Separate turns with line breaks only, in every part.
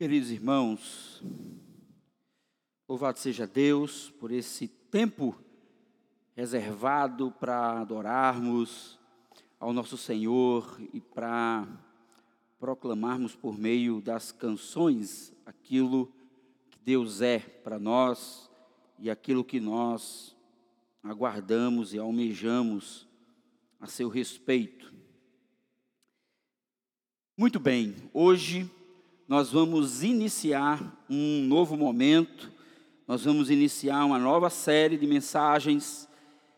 Queridos irmãos, louvado seja Deus por esse tempo reservado para adorarmos ao nosso Senhor e para proclamarmos por meio das canções aquilo que Deus é para nós e aquilo que nós aguardamos e almejamos a seu respeito. Muito bem, hoje nós vamos iniciar um novo momento, nós vamos iniciar uma nova série de mensagens.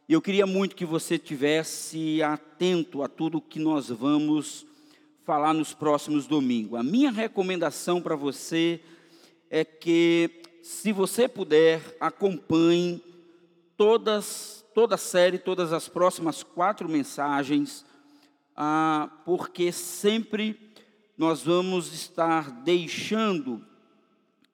E eu queria muito que você tivesse atento a tudo que nós vamos falar nos próximos domingos. A minha recomendação para você é que, se você puder, acompanhe todas, toda a série, todas as próximas quatro mensagens, ah, porque sempre nós vamos estar deixando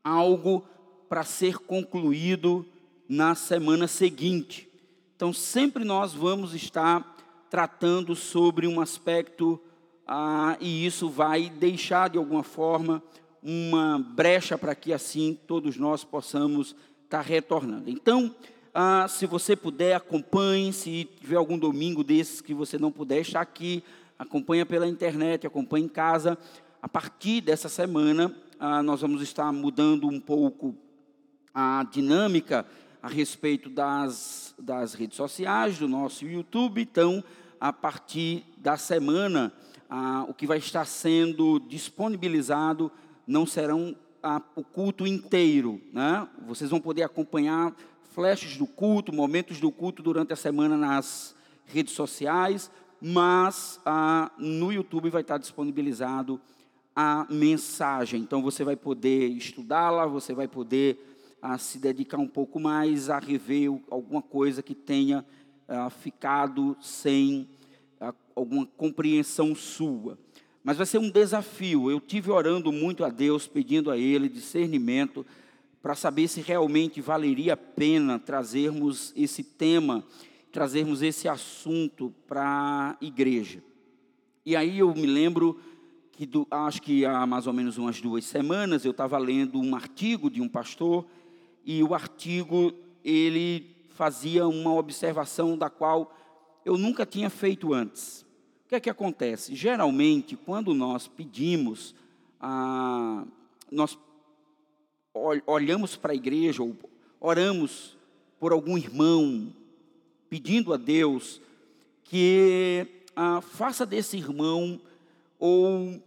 algo para ser concluído na semana seguinte. Então, sempre nós vamos estar tratando sobre um aspecto, ah, e isso vai deixar de alguma forma uma brecha para que assim todos nós possamos estar retornando. Então, ah, se você puder, acompanhe. Se tiver algum domingo desses que você não puder estar aqui, acompanha pela internet, acompanha em casa. A partir dessa semana, ah, nós vamos estar mudando um pouco a dinâmica a respeito das, das redes sociais, do nosso YouTube. Então, a partir da semana, ah, o que vai estar sendo disponibilizado não serão ah, o culto inteiro. Né? Vocês vão poder acompanhar flashes do culto, momentos do culto durante a semana nas redes sociais, mas ah, no YouTube vai estar disponibilizado a mensagem. Então você vai poder estudá-la, você vai poder ah, se dedicar um pouco mais a rever alguma coisa que tenha ah, ficado sem ah, alguma compreensão sua. Mas vai ser um desafio. Eu tive orando muito a Deus, pedindo a Ele discernimento para saber se realmente valeria a pena trazermos esse tema trazermos esse assunto para a igreja. E aí eu me lembro que do, acho que há mais ou menos umas duas semanas eu estava lendo um artigo de um pastor e o artigo ele fazia uma observação da qual eu nunca tinha feito antes. O que é que acontece? Geralmente, quando nós pedimos, ah, nós olhamos para a igreja ou oramos por algum irmão, pedindo a Deus que ah, faça desse irmão ou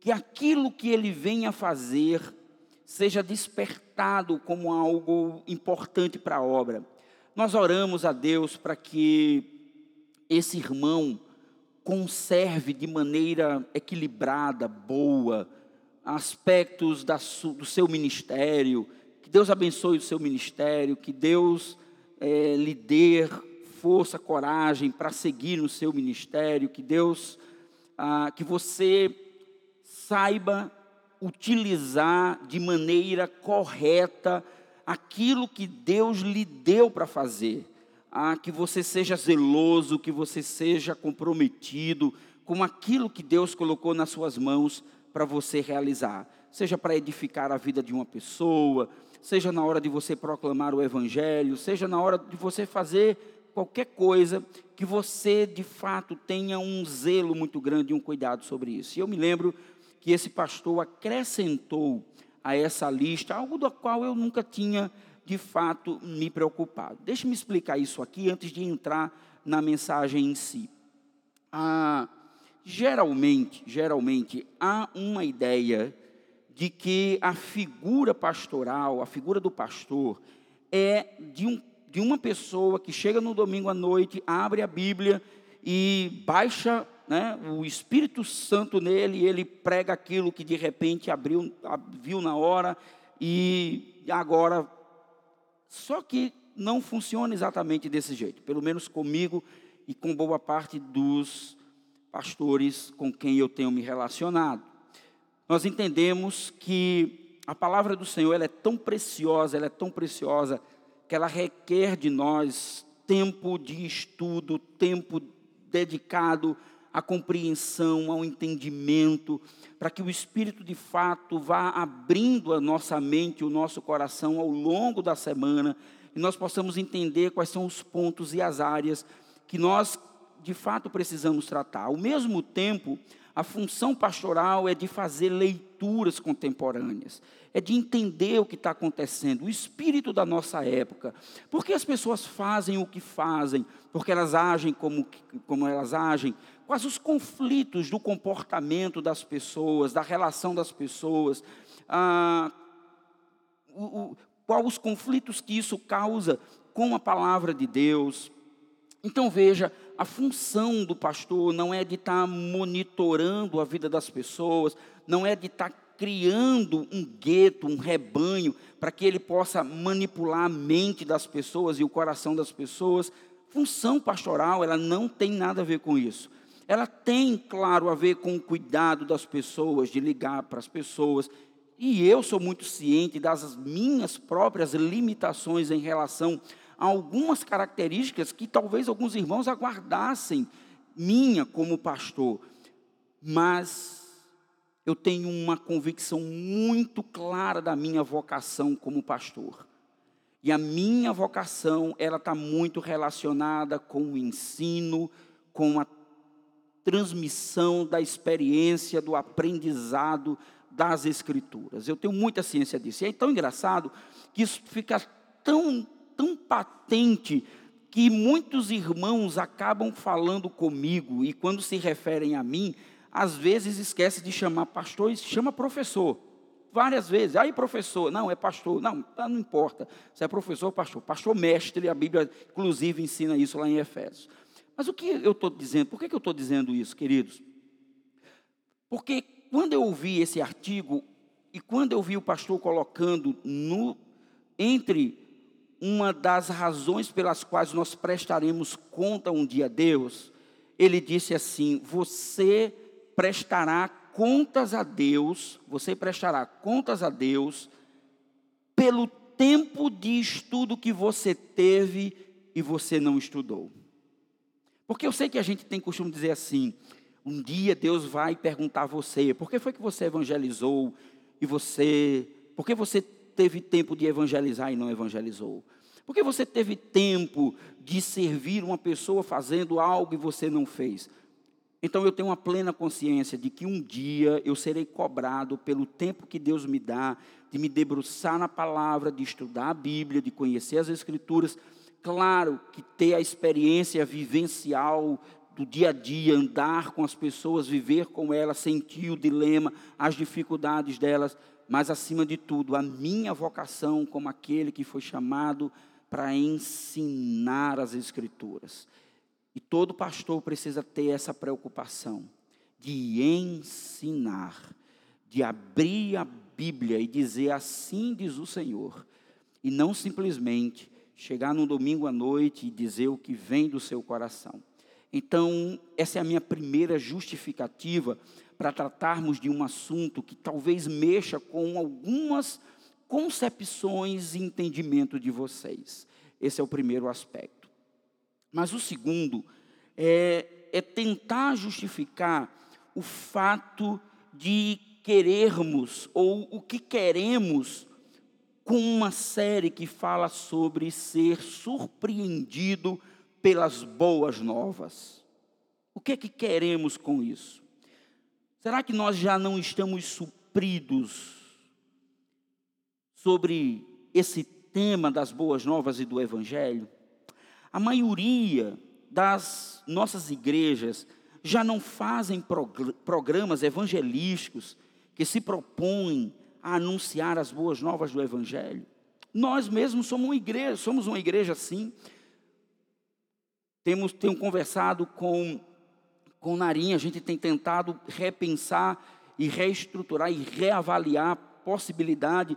que aquilo que ele venha fazer seja despertado como algo importante para a obra. Nós oramos a Deus para que esse irmão conserve de maneira equilibrada, boa, aspectos da, do seu ministério, que Deus abençoe o seu ministério, que Deus é, lhe dê força, coragem para seguir no seu ministério, que Deus, ah, que você saiba utilizar de maneira correta aquilo que Deus lhe deu para fazer. Ah, que você seja zeloso, que você seja comprometido com aquilo que Deus colocou nas suas mãos para você realizar. Seja para edificar a vida de uma pessoa, seja na hora de você proclamar o Evangelho, seja na hora de você fazer qualquer coisa que você de fato tenha um zelo muito grande e um cuidado sobre isso. E eu me lembro que esse pastor acrescentou a essa lista algo do qual eu nunca tinha de fato me preocupado. Deixe-me explicar isso aqui antes de entrar na mensagem em si. Ah, geralmente, geralmente há uma ideia de que a figura pastoral, a figura do pastor, é de, um, de uma pessoa que chega no domingo à noite, abre a Bíblia e baixa né, o Espírito Santo nele, e ele prega aquilo que de repente abriu, viu na hora e agora. Só que não funciona exatamente desse jeito, pelo menos comigo e com boa parte dos pastores com quem eu tenho me relacionado nós entendemos que a palavra do Senhor ela é tão preciosa, ela é tão preciosa, que ela requer de nós tempo de estudo, tempo dedicado à compreensão, ao entendimento, para que o Espírito de fato vá abrindo a nossa mente, o nosso coração ao longo da semana, e nós possamos entender quais são os pontos e as áreas que nós de fato precisamos tratar. Ao mesmo tempo, a função pastoral é de fazer leituras contemporâneas, é de entender o que está acontecendo, o espírito da nossa época. Por que as pessoas fazem o que fazem? Porque elas agem como, como elas agem? Quais os conflitos do comportamento das pessoas, da relação das pessoas? Ah, o, o, quais os conflitos que isso causa com a palavra de Deus? Então veja, a função do pastor não é de estar tá monitorando a vida das pessoas, não é de estar tá criando um gueto, um rebanho, para que ele possa manipular a mente das pessoas e o coração das pessoas. Função pastoral, ela não tem nada a ver com isso. Ela tem, claro, a ver com o cuidado das pessoas, de ligar para as pessoas. E eu sou muito ciente das minhas próprias limitações em relação algumas características que talvez alguns irmãos aguardassem minha como pastor, mas eu tenho uma convicção muito clara da minha vocação como pastor. E a minha vocação, ela está muito relacionada com o ensino, com a transmissão da experiência, do aprendizado das Escrituras. Eu tenho muita ciência disso. E é tão engraçado que isso fica tão tão patente que muitos irmãos acabam falando comigo e quando se referem a mim, às vezes esquece de chamar pastor e chama professor. Várias vezes. Aí, professor, não, é pastor. Não, tá, não importa. Se é professor ou pastor. Pastor mestre, a Bíblia, inclusive, ensina isso lá em Efésios. Mas o que eu estou dizendo? Por que, eu estou dizendo isso, queridos? Porque quando eu ouvi esse artigo e quando eu vi o pastor colocando no, entre uma das razões pelas quais nós prestaremos conta um dia a Deus, ele disse assim: Você prestará contas a Deus, você prestará contas a Deus pelo tempo de estudo que você teve e você não estudou. Porque eu sei que a gente tem costume dizer assim: um dia Deus vai perguntar a você, por que foi que você evangelizou e você, por que você teve tempo de evangelizar e não evangelizou? Porque você teve tempo de servir uma pessoa fazendo algo e você não fez. Então eu tenho uma plena consciência de que um dia eu serei cobrado pelo tempo que Deus me dá, de me debruçar na palavra, de estudar a Bíblia, de conhecer as Escrituras. Claro que ter a experiência vivencial do dia a dia, andar com as pessoas, viver com elas, sentir o dilema, as dificuldades delas, mas acima de tudo, a minha vocação como aquele que foi chamado para ensinar as Escrituras. E todo pastor precisa ter essa preocupação de ensinar, de abrir a Bíblia e dizer assim diz o Senhor, e não simplesmente chegar no domingo à noite e dizer o que vem do seu coração. Então, essa é a minha primeira justificativa para tratarmos de um assunto que talvez mexa com algumas concepções e entendimento de vocês. Esse é o primeiro aspecto. Mas o segundo é, é tentar justificar o fato de querermos ou o que queremos com uma série que fala sobre ser surpreendido pelas boas novas. O que é que queremos com isso? Será que nós já não estamos supridos sobre esse tema das boas novas e do evangelho? A maioria das nossas igrejas já não fazem programas evangelísticos que se propõem a anunciar as boas novas do evangelho. Nós mesmos somos uma igreja, somos uma igreja assim. Temos tenho conversado com com Narinha, a gente tem tentado repensar e reestruturar e reavaliar a possibilidade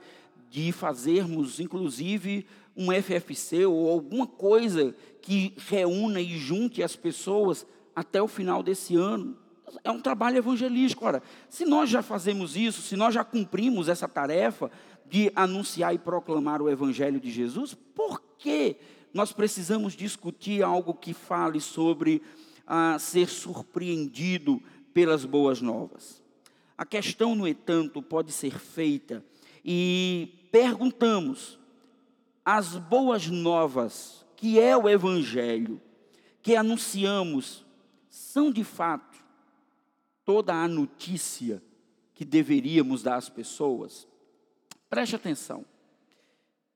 de fazermos, inclusive, um FFC ou alguma coisa que reúna e junte as pessoas até o final desse ano. É um trabalho evangelístico. Ora, se nós já fazemos isso, se nós já cumprimos essa tarefa de anunciar e proclamar o Evangelho de Jesus, por que nós precisamos discutir algo que fale sobre a ser surpreendido pelas boas novas. A questão, no entanto, pode ser feita e perguntamos: as boas novas, que é o Evangelho, que anunciamos, são de fato toda a notícia que deveríamos dar às pessoas? Preste atenção.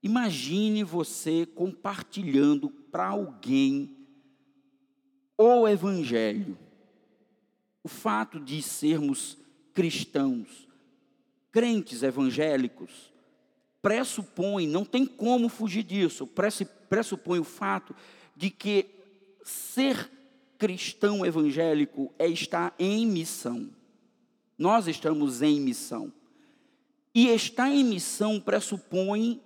Imagine você compartilhando para alguém o Evangelho. O fato de sermos cristãos, crentes evangélicos, pressupõe, não tem como fugir disso, pressupõe o fato de que ser cristão evangélico é estar em missão. Nós estamos em missão. E estar em missão pressupõe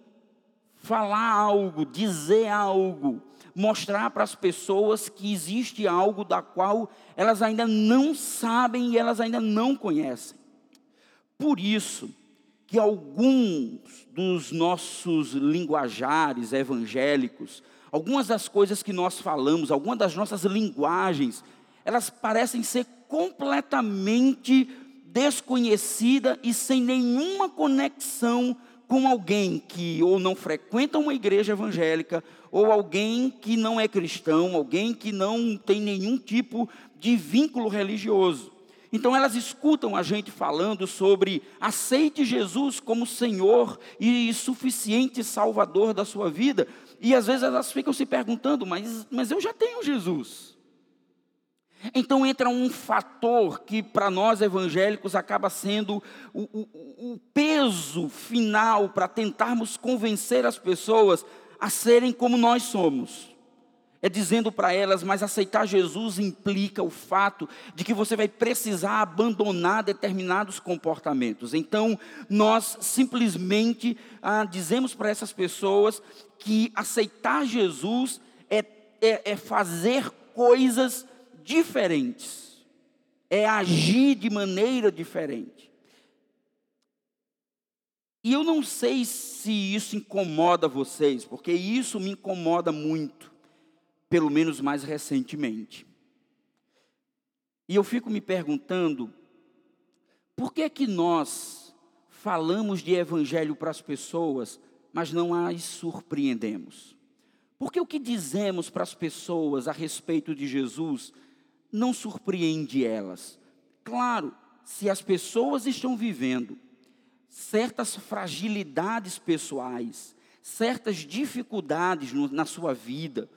falar algo, dizer algo, mostrar para as pessoas que existe algo da qual elas ainda não sabem e elas ainda não conhecem. Por isso que alguns dos nossos linguajares evangélicos, algumas das coisas que nós falamos, algumas das nossas linguagens, elas parecem ser completamente desconhecida e sem nenhuma conexão com alguém que ou não frequenta uma igreja evangélica, ou alguém que não é cristão, alguém que não tem nenhum tipo de vínculo religioso. Então elas escutam a gente falando sobre aceite Jesus como Senhor e suficiente Salvador da sua vida, e às vezes elas ficam se perguntando, mas, mas eu já tenho Jesus. Então entra um fator que para nós evangélicos acaba sendo o, o, o peso final para tentarmos convencer as pessoas a serem como nós somos. É dizendo para elas, mas aceitar Jesus implica o fato de que você vai precisar abandonar determinados comportamentos. Então, nós simplesmente ah, dizemos para essas pessoas que aceitar Jesus é, é, é fazer coisas diferentes, é agir de maneira diferente. E eu não sei se isso incomoda vocês, porque isso me incomoda muito, pelo menos mais recentemente. E eu fico me perguntando, por que que nós falamos de evangelho para as pessoas, mas não as surpreendemos? Porque o que dizemos para as pessoas a respeito de Jesus não surpreende elas. Claro, se as pessoas estão vivendo certas fragilidades pessoais, certas dificuldades no, na sua vida,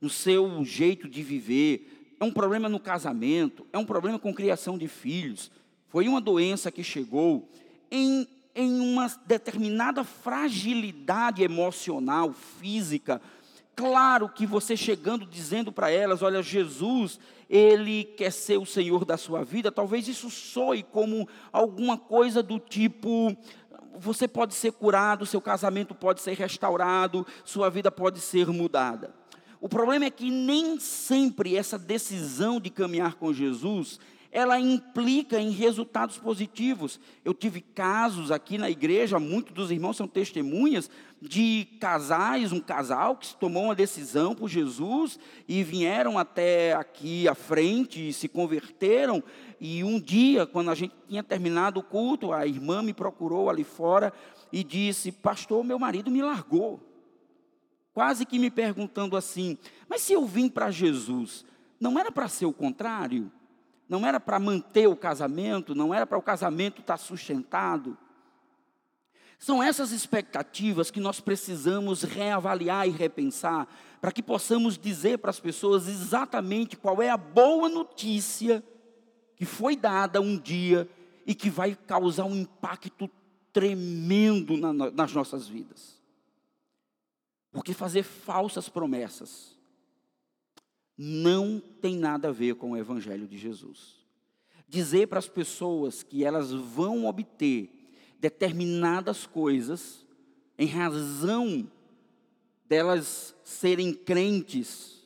no seu jeito de viver, é um problema no casamento, é um problema com criação de filhos, foi uma doença que chegou em, em uma determinada fragilidade emocional, física, claro que você chegando dizendo para elas, olha, Jesus, ele quer ser o Senhor da sua vida, talvez isso soe como alguma coisa do tipo você pode ser curado, seu casamento pode ser restaurado, sua vida pode ser mudada. O problema é que nem sempre essa decisão de caminhar com Jesus ela implica em resultados positivos. Eu tive casos aqui na igreja, muitos dos irmãos são testemunhas de casais, um casal que tomou uma decisão por Jesus e vieram até aqui à frente e se converteram. E um dia, quando a gente tinha terminado o culto, a irmã me procurou ali fora e disse: Pastor, meu marido me largou. Quase que me perguntando assim: Mas se eu vim para Jesus, não era para ser o contrário? não era para manter o casamento, não era para o casamento estar sustentado. São essas expectativas que nós precisamos reavaliar e repensar, para que possamos dizer para as pessoas exatamente qual é a boa notícia que foi dada um dia e que vai causar um impacto tremendo na, nas nossas vidas. Porque fazer falsas promessas não tem nada a ver com o Evangelho de Jesus. Dizer para as pessoas que elas vão obter determinadas coisas em razão delas serem crentes,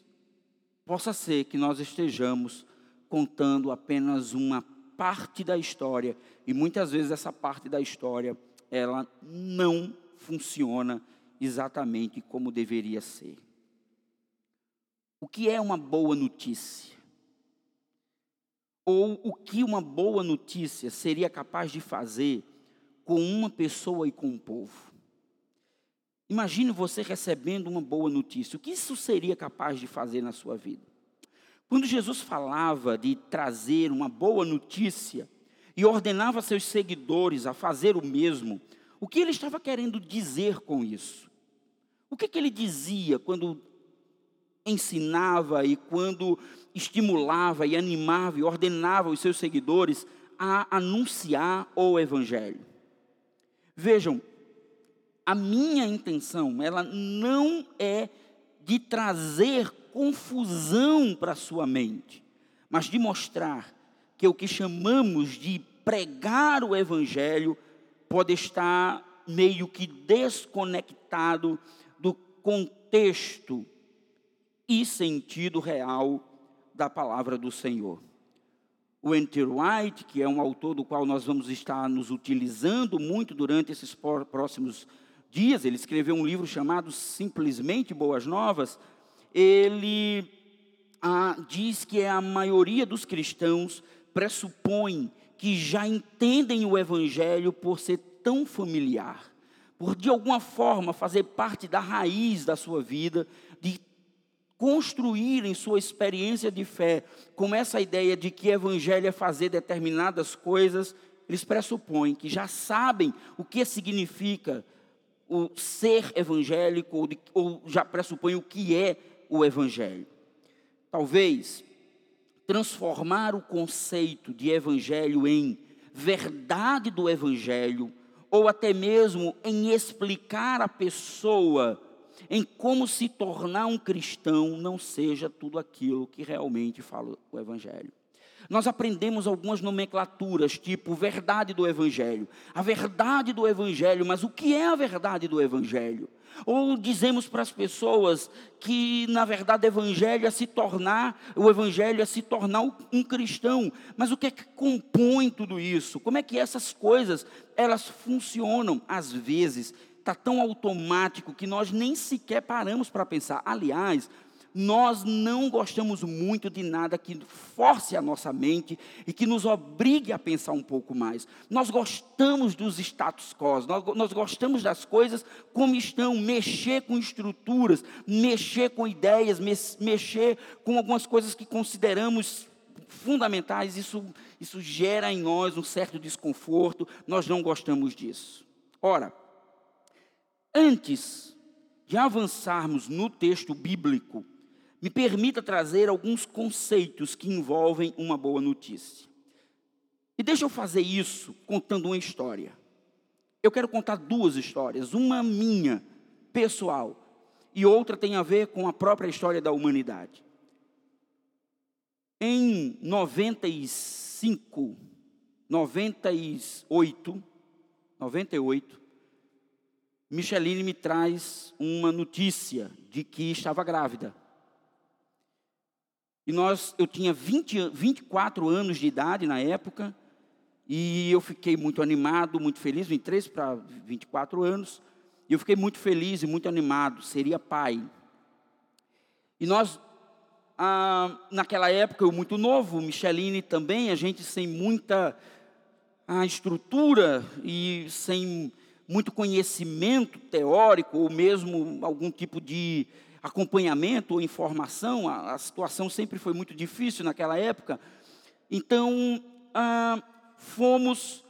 possa ser que nós estejamos contando apenas uma parte da história e muitas vezes essa parte da história ela não funciona exatamente como deveria ser. O que é uma boa notícia? ou o que uma boa notícia seria capaz de fazer com uma pessoa e com um povo. Imagine você recebendo uma boa notícia. O que isso seria capaz de fazer na sua vida? Quando Jesus falava de trazer uma boa notícia e ordenava seus seguidores a fazer o mesmo, o que ele estava querendo dizer com isso? O que, que ele dizia quando ensinava e quando estimulava e animava e ordenava os seus seguidores a anunciar o Evangelho? Vejam, a minha intenção, ela não é de trazer confusão para a sua mente, mas de mostrar que o que chamamos de pregar o Evangelho pode estar meio que desconectado do contexto e sentido real da palavra do Senhor. O Enter White, que é um autor do qual nós vamos estar nos utilizando muito durante esses próximos dias, ele escreveu um livro chamado Simplesmente Boas Novas. Ele ah, diz que a maioria dos cristãos pressupõe que já entendem o Evangelho por ser tão familiar, por de alguma forma fazer parte da raiz da sua vida, de construírem sua experiência de fé com essa ideia de que Evangelho é fazer determinadas coisas, eles pressupõem que já sabem o que significa o ser evangélico ou, de, ou já pressupõe o que é o evangelho. Talvez transformar o conceito de evangelho em verdade do evangelho ou até mesmo em explicar a pessoa em como se tornar um cristão não seja tudo aquilo que realmente fala o evangelho nós aprendemos algumas nomenclaturas, tipo verdade do Evangelho. A verdade do Evangelho, mas o que é a verdade do Evangelho? Ou dizemos para as pessoas que, na verdade, o Evangelho é se tornar, o Evangelho é se tornar um cristão. Mas o que é que compõe tudo isso? Como é que essas coisas, elas funcionam? Às vezes, está tão automático que nós nem sequer paramos para pensar. Aliás, nós não gostamos muito de nada que force a nossa mente e que nos obrigue a pensar um pouco mais. Nós gostamos dos status quo, nós, nós gostamos das coisas como estão, mexer com estruturas, mexer com ideias, mexer com algumas coisas que consideramos fundamentais, isso, isso gera em nós um certo desconforto, nós não gostamos disso. Ora, antes de avançarmos no texto bíblico, me permita trazer alguns conceitos que envolvem uma boa notícia. E deixa eu fazer isso contando uma história. Eu quero contar duas histórias, uma minha, pessoal, e outra tem a ver com a própria história da humanidade. Em 95, 98, 98, Micheline me traz uma notícia de que estava grávida. E nós, eu tinha 20, 24 anos de idade na época, e eu fiquei muito animado, muito feliz, 23 para 24 anos, e eu fiquei muito feliz e muito animado, seria pai. E nós, ah, naquela época, eu muito novo, Micheline também, a gente sem muita a estrutura e sem muito conhecimento teórico, ou mesmo algum tipo de acompanhamento ou informação, a, a, situação sempre foi muito difícil naquela época. Então, ah, fomos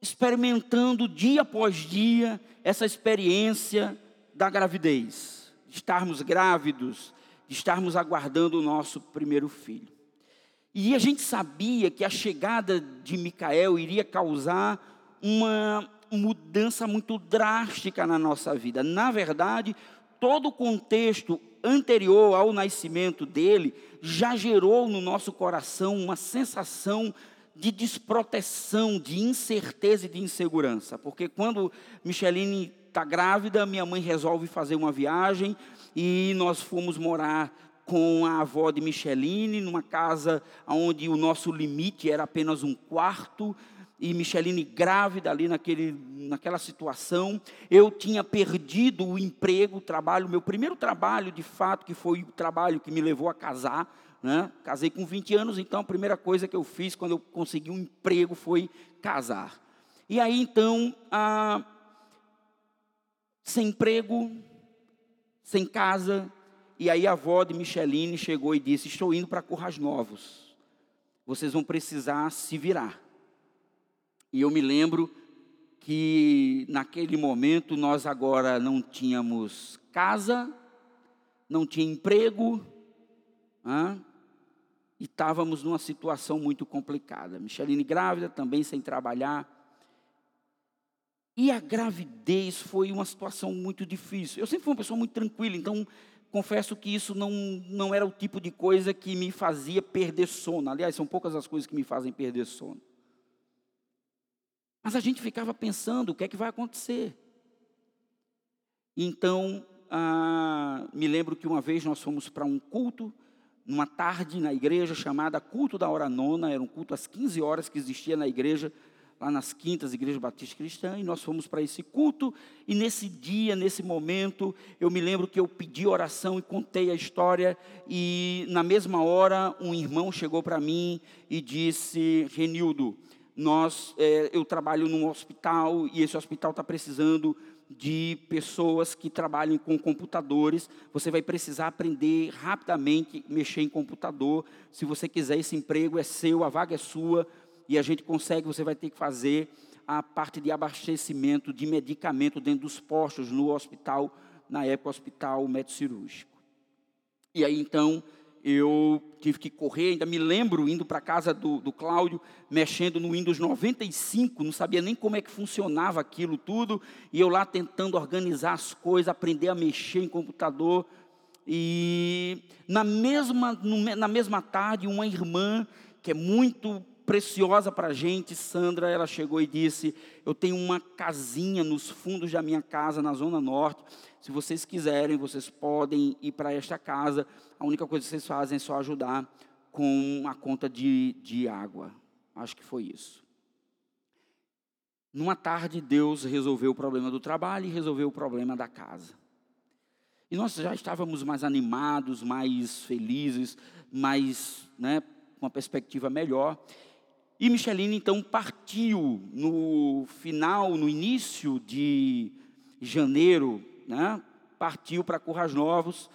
experimentando dia após dia essa experiência da gravidez, de estarmos grávidos, de estarmos aguardando o nosso primeiro filho. E a gente sabia que a chegada de Micael iria causar uma mudança muito drástica na nossa vida. Na verdade, todo o contexto anterior ao nascimento dele já gerou no nosso coração uma sensação de desproteção, de incerteza e de insegurança. Porque quando Micheline está grávida, minha mãe resolve fazer uma viagem e nós fomos morar com a avó de Micheline, numa casa onde o nosso limite era apenas um quarto, e Micheline grávida ali naquele, naquela situação. Eu tinha perdido o emprego, o trabalho, meu primeiro trabalho de fato, que foi o trabalho que me levou a casar, Né? Casei com 20 anos, então a primeira coisa que eu fiz quando eu consegui um emprego foi casar. E aí então, sem emprego, sem casa, e aí a avó de Micheline chegou e disse: Estou indo para Currais Novos, vocês vão precisar se virar. E eu me lembro que naquele momento nós agora não tínhamos casa, não tinha emprego, e estávamos numa situação muito complicada. Micheline grávida, também sem trabalhar. E a gravidez foi uma situação muito difícil. Eu sempre fui uma pessoa muito tranquila, então confesso que isso não, não era o tipo de coisa que me fazia perder sono. Aliás, são poucas as coisas que me fazem perder sono. Mas a gente ficava pensando o que é que vai acontecer. Então, ah, me lembro que uma vez nós fomos para um culto, numa tarde na igreja chamada Culto da Hora Nona, era um culto às 15 horas que existia na igreja, lá nas quintas, Igreja Batista Cristã, e nós fomos para esse culto, e nesse dia, nesse momento, eu me lembro que eu pedi oração e contei a história, e na mesma hora um irmão chegou para mim e disse, Renildo, nós, é, eu trabalho num hospital e esse hospital está precisando de pessoas que trabalhem com computadores. Você vai precisar aprender rapidamente mexer em computador. Se você quiser esse emprego é seu, a vaga é sua e a gente consegue. Você vai ter que fazer a parte de abastecimento de medicamento dentro dos postos no hospital, na época hospital médico cirúrgico. E aí então eu tive que correr, ainda me lembro indo para a casa do, do Cláudio, mexendo no Windows 95, não sabia nem como é que funcionava aquilo tudo, e eu lá tentando organizar as coisas, aprender a mexer em computador. E na mesma, na mesma tarde, uma irmã que é muito preciosa para a gente, Sandra, ela chegou e disse: Eu tenho uma casinha nos fundos da minha casa, na Zona Norte. Se vocês quiserem, vocês podem ir para esta casa. A única coisa que vocês fazem é só ajudar com a conta de, de água. Acho que foi isso. Numa tarde, Deus resolveu o problema do trabalho e resolveu o problema da casa. E nós já estávamos mais animados, mais felizes, mais, né, com uma perspectiva melhor. E Micheline então partiu no final, no início de janeiro, né? Partiu para Currais Novos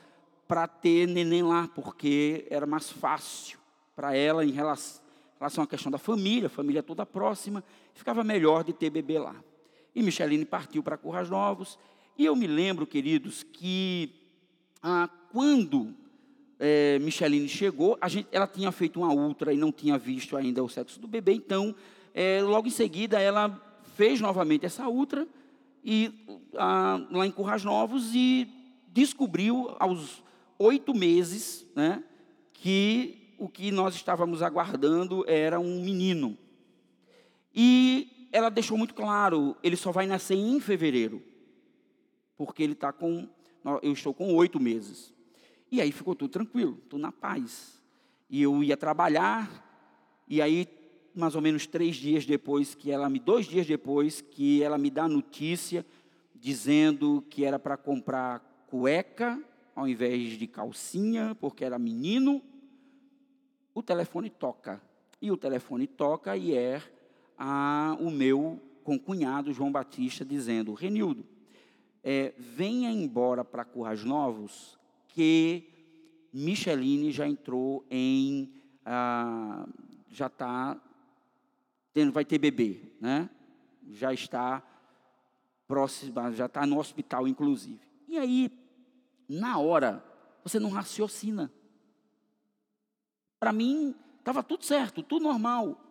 para ter neném lá, porque era mais fácil para ela em relação, à questão da família, família toda próxima, ficava melhor de ter bebê lá. E Micheline partiu para Currais Novos. E eu me lembro, queridos, que ah, quando é, Micheline chegou, gente, ela tinha feito uma ultra e não tinha visto ainda o sexo do bebê, então, é, logo em seguida, ela fez novamente essa ultra e, a, lá em Currais Novos e descobriu aos oito meses né, que o que nós estávamos aguardando era um menino. E ela deixou muito claro, ele só vai nascer em fevereiro, porque ele está com, eu estou com oito meses. E aí ficou tudo tranquilo, tudo na paz. E eu ia trabalhar, e aí, mais ou menos três dias depois, que ela me, dois dias depois, que ela me dá a notícia dizendo que era para comprar cueca ao invés de calcinha, porque era menino, o telefone toca. E o telefone toca e é a, o meu concunhado, João Batista, dizendo: Renildo, é, venha embora para Currais Novos, que Micheline já entrou em, ah, já está, vai ter bebê, né? Já está próxima, já está no hospital, inclusive. E aí, na hora, você não raciocina. Para mim, estava tudo certo, tudo normal.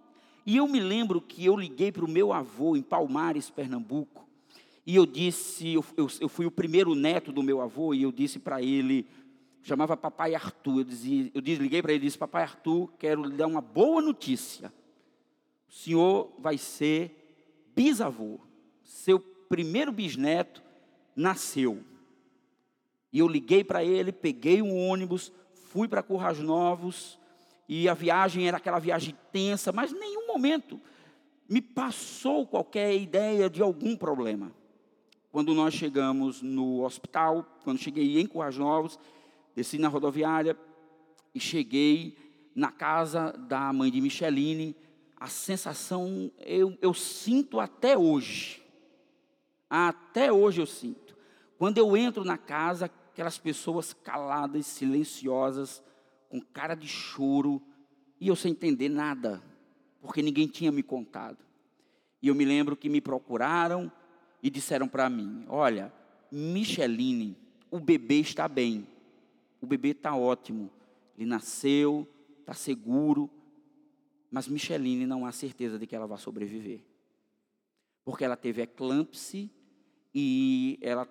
E eu me lembro que eu liguei para o meu avô em Palmares, Pernambuco, e eu disse, eu, eu, eu fui o primeiro neto do meu avô, e eu disse para ele, chamava Papai Arthur, eu, dizia, eu para ele e disse, Papai Arthur, quero lhe dar uma boa notícia. O senhor vai ser bisavô. Seu primeiro bisneto nasceu. E eu liguei para ele, peguei um ônibus, fui para Currais Novos, e a viagem era aquela viagem tensa, mas nenhum momento me passou qualquer ideia de algum problema. Quando nós chegamos no hospital, quando cheguei em Currais Novos, desci na rodoviária e cheguei na casa da mãe de Micheline, a sensação eu, eu sinto até hoje. Até hoje eu sinto. Quando eu entro na casa, aquelas pessoas caladas, silenciosas, com cara de choro, e eu sem entender nada, porque ninguém tinha me contado. E eu me lembro que me procuraram e disseram para mim: Olha, Micheline, o bebê está bem, o bebê está ótimo, ele nasceu, está seguro, mas Micheline não há certeza de que ela vai sobreviver. Porque ela teve eclâmpsia e ela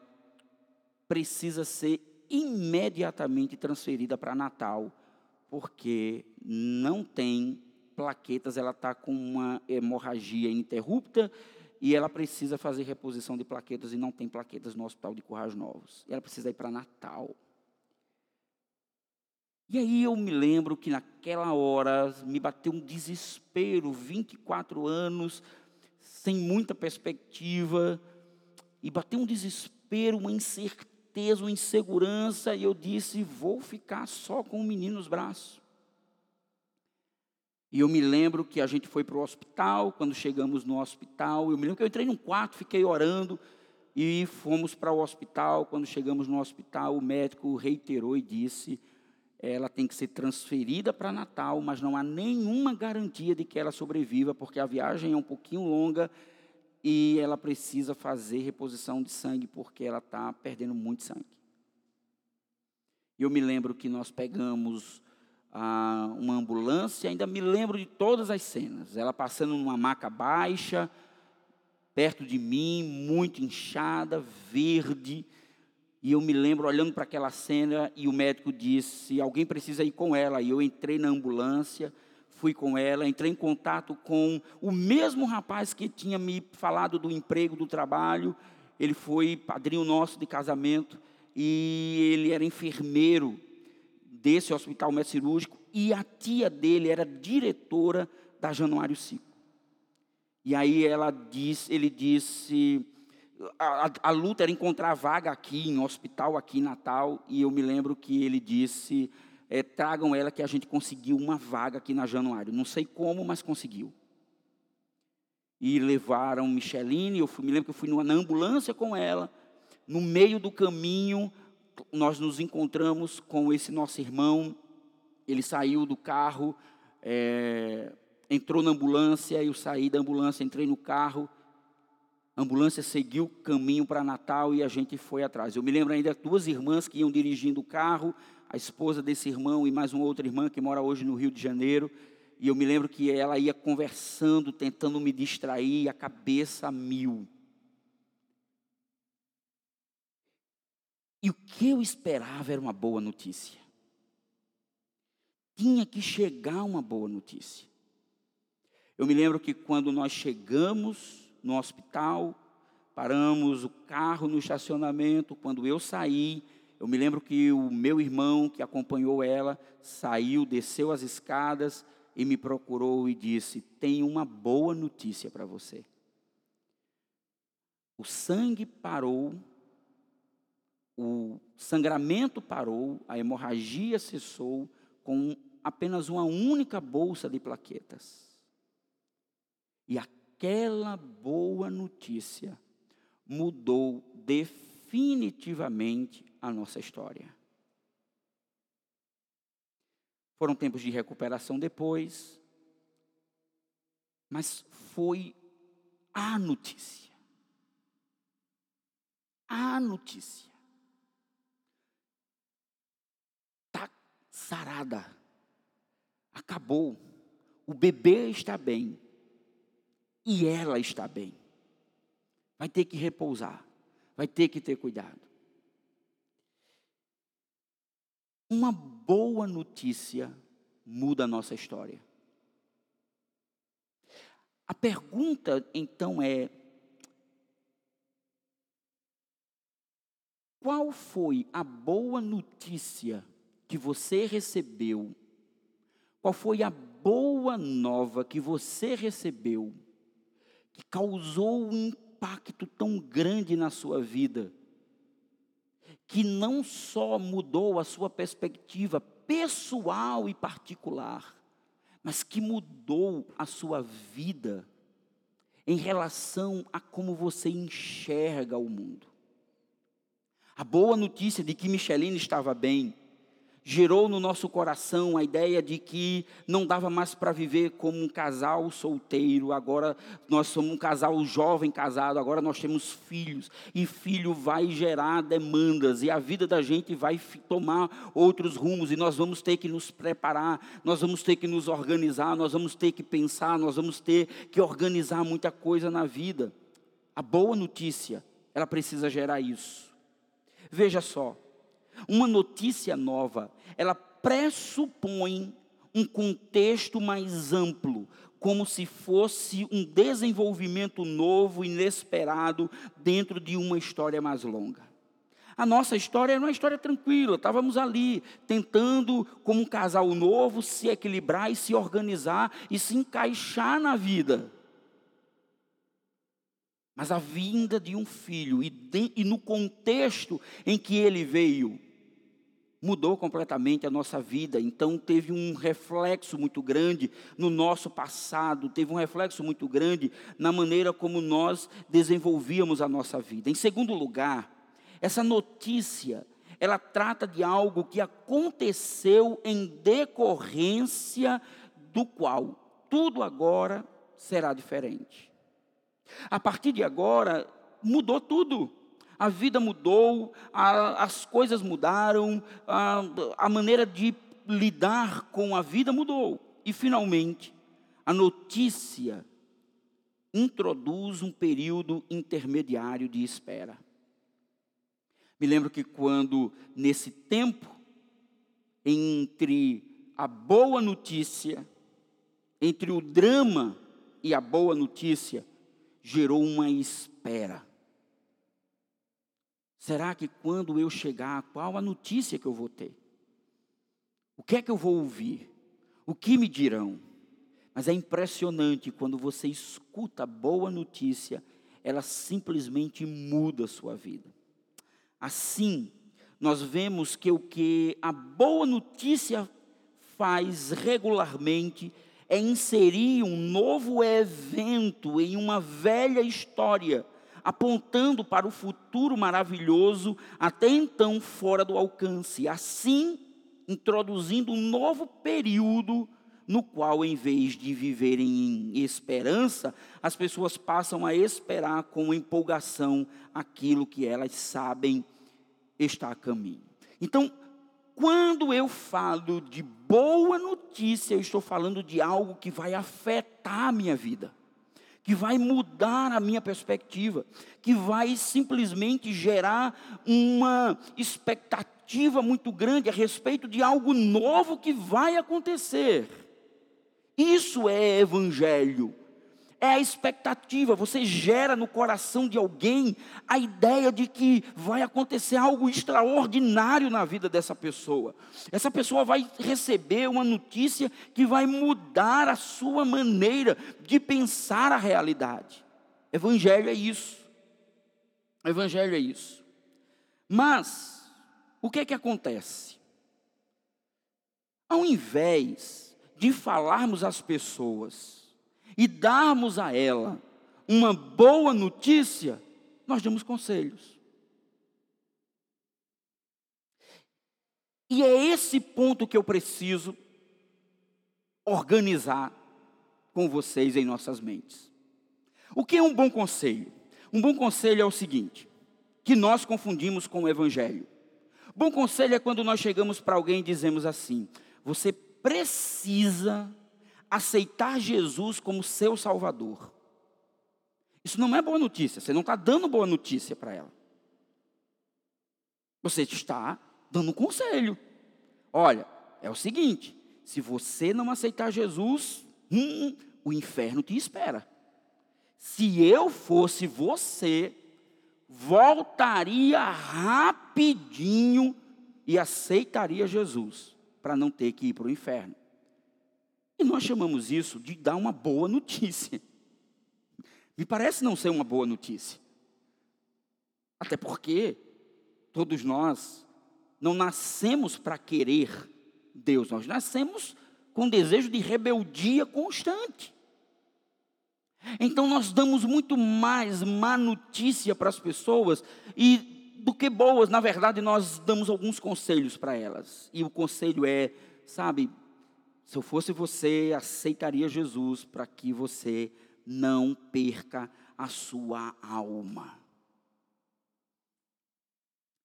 precisa ser imediatamente transferida para Natal, porque não tem plaquetas, ela está com uma hemorragia ininterrupta e ela precisa fazer reposição de plaquetas e não tem plaquetas no hospital de Currais Novos. Ela precisa ir para Natal. E aí eu me lembro que naquela hora me bateu um desespero, 24 anos, sem muita perspectiva, e bateu um desespero, uma incerteza, uma insegurança, e eu disse: vou ficar só com o menino nos braços. E eu me lembro que a gente foi para o hospital, quando chegamos no hospital, eu me lembro que eu entrei num quarto, fiquei orando, e fomos para o hospital. Quando chegamos no hospital, o médico reiterou e disse: ela tem que ser transferida para Natal, mas não há nenhuma garantia de que ela sobreviva, porque a viagem é um pouquinho longa e ela precisa fazer reposição de sangue, porque ela está perdendo muito sangue. Eu me lembro que nós pegamos uma ambulância, ainda me lembro de todas as cenas. Ela passando numa maca baixa, perto de mim, muito inchada, verde, e eu me lembro olhando para aquela cena e o médico disse: alguém precisa ir com ela. E eu entrei na ambulância, fui com ela, entrei em contato com o mesmo rapaz que tinha me falado do emprego, do trabalho. Ele foi padrinho nosso de casamento e ele era enfermeiro desse hospital médico cirúrgico e a tia dele era diretora da Januário Cico. E aí ela disse, ele disse, a, a, luta era encontrar vaga aqui, em hospital aqui em Natal, e eu me lembro que ele disse: é, tragam ela que a gente conseguiu uma vaga aqui na Januário. Não sei como, mas conseguiu. E levaram Micheline, eu fui, me lembro que eu fui na ambulância com ela. No meio do caminho, nós nos encontramos com esse nosso irmão. Ele saiu do carro, é, entrou na ambulância, eu saí da ambulância, entrei no carro a ambulância seguiu o caminho para Natal e a gente foi atrás. Eu me lembro ainda duas irmãs que iam dirigindo o carro, a esposa desse irmão e mais uma outra irmã que mora hoje no Rio de Janeiro. E eu me lembro que ela ia conversando, tentando me distrair, a cabeça a mil. E o que eu esperava era uma boa notícia. Tinha que chegar uma boa notícia. Eu me lembro que quando nós chegamos no hospital, paramos o carro no estacionamento. Quando eu saí, eu me lembro que o meu irmão que acompanhou ela saiu, desceu as escadas e me procurou e disse: Tenho uma boa notícia para você. O sangue parou, o sangramento parou, a hemorragia cessou com apenas uma única bolsa de plaquetas. E aquela boa notícia mudou definitivamente a nossa história. Foram tempos de recuperação depois, mas foi a notícia. A notícia. Está sarada. Acabou. O bebê está bem e ela está bem. Vai ter que repousar, vai ter que ter cuidado. Uma boa notícia muda a nossa história. A pergunta então é: qual foi a boa notícia que você recebeu? Qual foi a boa nova que você recebeu que causou um impacto tão grande na sua vida, que não só mudou a sua perspectiva pessoal e particular, mas que mudou a sua vida em relação a como você enxerga o mundo. A boa notícia de que Micheline estava bem gerou no nosso coração a ideia de que não dava mais para viver como um casal solteiro, agora nós somos um casal jovem casado, agora nós temos filhos, e filho vai gerar demandas, e a vida da gente vai tomar outros rumos, e nós vamos ter que nos preparar, nós vamos ter que nos organizar, nós vamos ter que pensar, nós vamos ter que organizar muita coisa na vida. A boa notícia, ela precisa gerar isso. Veja só, uma notícia nova, ela pressupõe um contexto mais amplo, como se fosse um desenvolvimento novo, inesperado, dentro de uma história mais longa. A nossa história era uma história tranquila, estávamos ali, tentando, como um casal novo, se equilibrar e se organizar e se encaixar na vida. Mas a vinda de um filho, e, de, e no contexto em que ele veio, mudou completamente a nossa vida. Então, teve um reflexo muito grande no nosso passado, teve um reflexo muito grande na maneira como nós desenvolvíamos a nossa vida. Em segundo lugar, essa notícia, ela trata de algo que aconteceu em decorrência do qual tudo agora será diferente. A partir de agora, mudou tudo a vida mudou, a, as coisas mudaram, a, a maneira de lidar com a vida mudou. E, finalmente, a notícia introduz um período intermediário de espera. Me lembro que quando, nesse tempo, entre a boa notícia, entre o drama e a boa notícia, gerou uma espera. Será que quando eu chegar, qual a notícia que eu vou ter? O que é que eu vou ouvir? O que me dirão? Mas é impressionante quando você escuta a boa notícia, ela simplesmente muda a sua vida. Assim, nós vemos que o que a boa notícia faz regularmente é inserir um novo evento em uma velha história apontando para o futuro maravilhoso, até então fora do alcance, assim introduzindo um novo período no qual, em vez de viverem em esperança, as pessoas passam a esperar com empolgação aquilo que elas sabem está a caminho. Então, quando eu falo de boa notícia, eu estou falando de algo que vai afetar a minha vida que vai mudar a minha perspectiva, que vai simplesmente gerar uma expectativa muito grande a respeito de algo novo que vai acontecer. Isso é evangelho é a expectativa, você gera no coração de alguém a ideia de que vai acontecer algo extraordinário na vida dessa pessoa. Essa pessoa vai receber uma notícia que vai mudar a sua maneira de pensar a realidade. Evangelho é isso. Evangelho é isso. Mas, o que é que acontece? Ao invés de falarmos às pessoas, e darmos a ela uma boa notícia, nós damos conselhos. E é esse ponto que eu preciso organizar com vocês em nossas mentes. O que é um bom conselho? Um bom conselho é o seguinte: que nós confundimos com o evangelho. Bom conselho é quando nós chegamos para alguém e dizemos assim: você precisa aceitar Jesus como seu Salvador. Isso não é boa notícia, você não está dando boa notícia para ela. Você está dando um conselho. Olha, é o seguinte: se você não aceitar Jesus, hum, o inferno te espera. Se eu fosse você, voltaria rapidinho e aceitaria Jesus, para não ter que ir para o inferno. E nós chamamos isso de dar uma boa notícia. Me parece não ser uma boa notícia. Até porque todos nós, não nascemos para querer Deus, nós nascemos com desejo de rebeldia constante. Então nós damos muito mais má notícia para as pessoas e do que boas, na verdade, nós damos alguns conselhos para elas. E o conselho é, sabe, se eu fosse você, aceitaria Jesus para que você não perca a sua alma.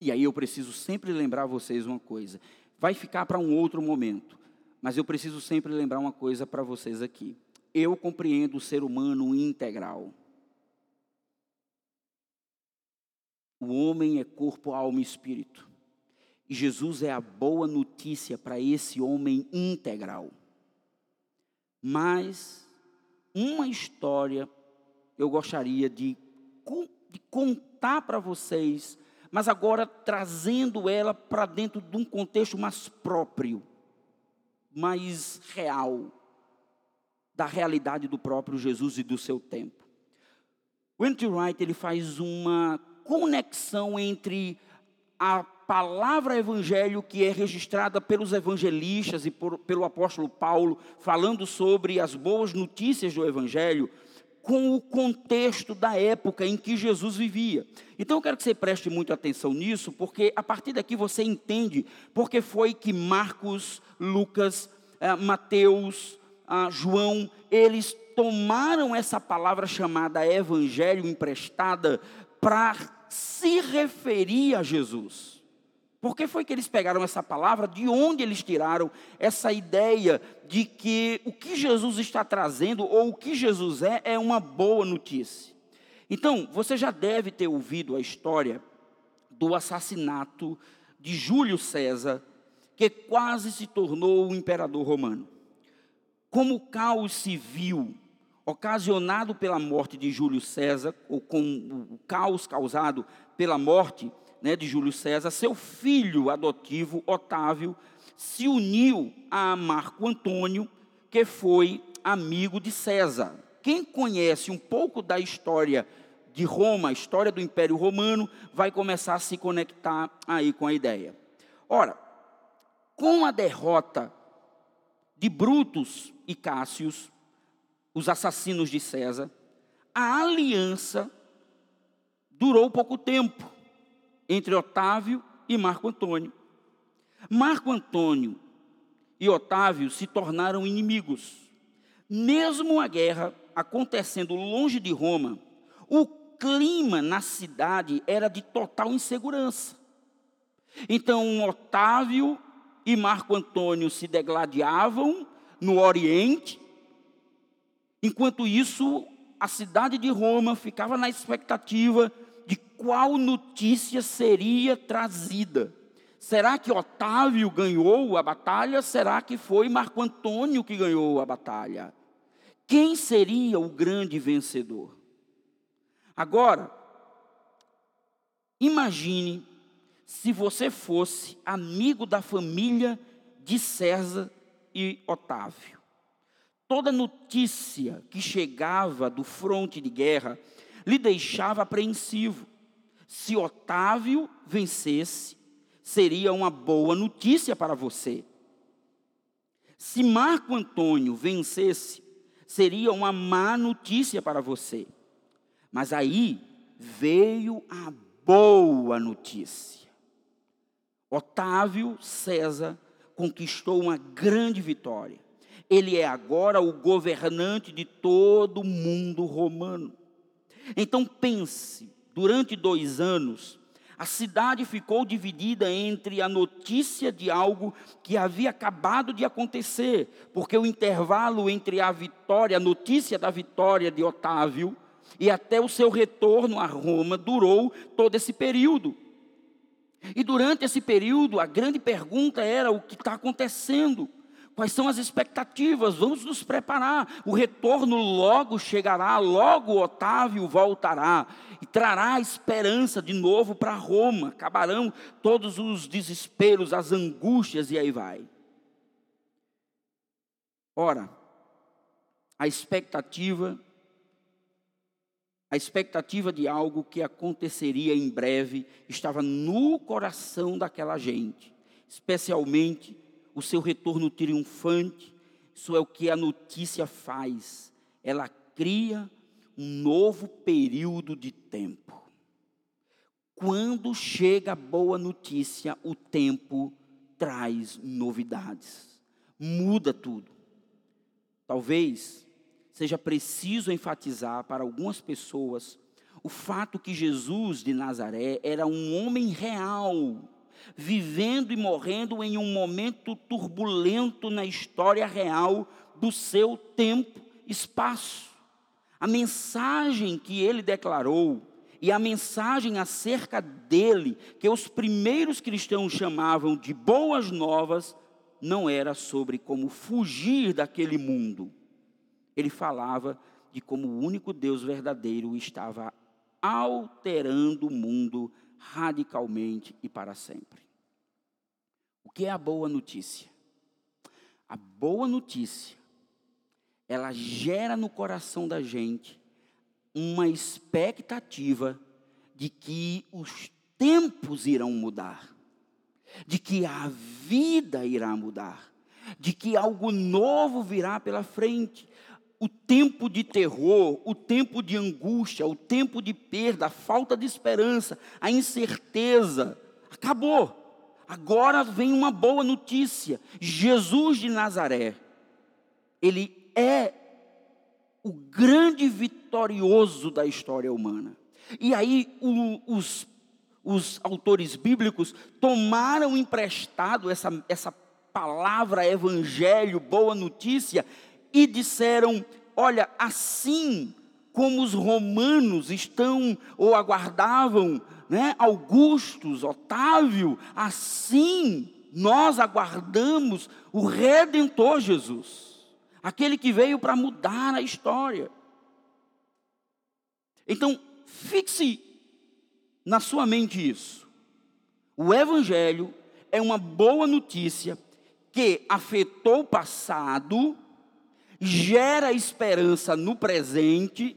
E aí eu preciso sempre lembrar vocês uma coisa. Vai ficar para um outro momento, mas eu preciso sempre lembrar uma coisa para vocês aqui. Eu compreendo o ser humano integral. O homem é corpo, alma e espírito. E Jesus é a boa notícia para esse homem integral. Mas uma história eu gostaria de, de contar para vocês, mas agora trazendo ela para dentro de um contexto mais próprio, mais real, da realidade do próprio Jesus e do seu tempo. O Wright ele faz uma conexão entre a palavra evangelho que é registrada pelos evangelistas e por, pelo apóstolo Paulo, falando sobre as boas notícias do evangelho, com o contexto da época em que Jesus vivia. Então eu quero que você preste muita atenção nisso, porque a partir daqui você entende porque foi que Marcos, Lucas, eh, Mateus, ah, João, eles tomaram essa palavra chamada evangelho emprestada para se referir a Jesus. Por que foi que eles pegaram essa palavra? De onde eles tiraram essa ideia de que o que Jesus está trazendo ou o que Jesus é é uma boa notícia? Então, você já deve ter ouvido a história do assassinato de Júlio César, que quase se tornou o imperador romano. Como o caos civil ocasionado pela morte de Júlio César, ou com o caos causado pela morte né, de Júlio César, seu filho adotivo, Otávio, se uniu a Marco Antônio, que foi amigo de César. Quem conhece um pouco da história de Roma, a história do Império Romano, vai começar a se conectar aí com a ideia. Ora, com a derrota de Brutus e Cássius, os assassinos de César, a aliança durou pouco tempo entre Otávio e Marco Antônio. Marco Antônio e Otávio se tornaram inimigos. Mesmo a guerra acontecendo longe de Roma, o clima na cidade era de total insegurança. Então, Otávio e Marco Antônio se degladiavam no Oriente Enquanto isso, a cidade de Roma ficava na expectativa qual notícia seria trazida. Será que Otávio ganhou a batalha? Será que foi Marco Antônio que ganhou a batalha? Quem seria o grande vencedor? Agora, imagine se você fosse amigo da família de César e Otávio toda notícia que chegava do fronte de guerra lhe deixava apreensivo. Se Otávio vencesse, seria uma boa notícia para você. Se Marco Antônio vencesse, seria uma má notícia para você. Mas aí veio a boa notícia. Otávio César conquistou uma grande vitória ele é agora o governante de todo o mundo romano. Então pense, durante dois anos, a cidade ficou dividida entre a notícia de algo que havia acabado de acontecer, porque o intervalo entre a vitória, a notícia da vitória de Otávio, e até o seu retorno a Roma durou todo esse período. E durante esse período, a grande pergunta era: o que está acontecendo? Quais são as expectativas? Vamos nos preparar. O retorno logo chegará, logo Otávio voltará e trará esperança de novo para Roma. Acabarão todos os desesperos, as angústias e aí vai. Ora, a expectativa A expectativa de algo que aconteceria em breve estava no coração daquela gente, especialmente o seu retorno triunfante. Isso é o que a notícia faz. Ela cria um novo período de tempo. Quando chega a boa notícia, o tempo traz novidades, muda tudo. Talvez seja preciso enfatizar para algumas pessoas o fato que Jesus de Nazaré era um homem real, vivendo e morrendo em um momento turbulento na história real do seu tempo, espaço. A mensagem que ele declarou e a mensagem acerca dele, que os primeiros cristãos chamavam de boas novas, não era sobre como fugir daquele mundo. Ele falava de como o único Deus verdadeiro estava alterando o mundo radicalmente e para sempre. O que é a boa notícia? A boa notícia, ela gera no coração da gente uma expectativa de que os tempos irão mudar, de que a vida irá mudar, de que algo novo virá pela frente. O tempo de terror, o tempo de angústia, o tempo de perda, a falta de esperança, a incerteza, acabou. Agora vem uma boa notícia: Jesus de Nazaré, ele é o grande vitorioso da história humana. E aí o, os, os autores bíblicos tomaram emprestado essa, essa palavra evangelho, boa notícia, e disseram: olha, assim como os romanos estão ou aguardavam, né, Augustus, Otávio, assim nós aguardamos o redentor Jesus aquele que veio para mudar a história. Então, fixe na sua mente isso. O Evangelho é uma boa notícia que afetou o passado, gera esperança no presente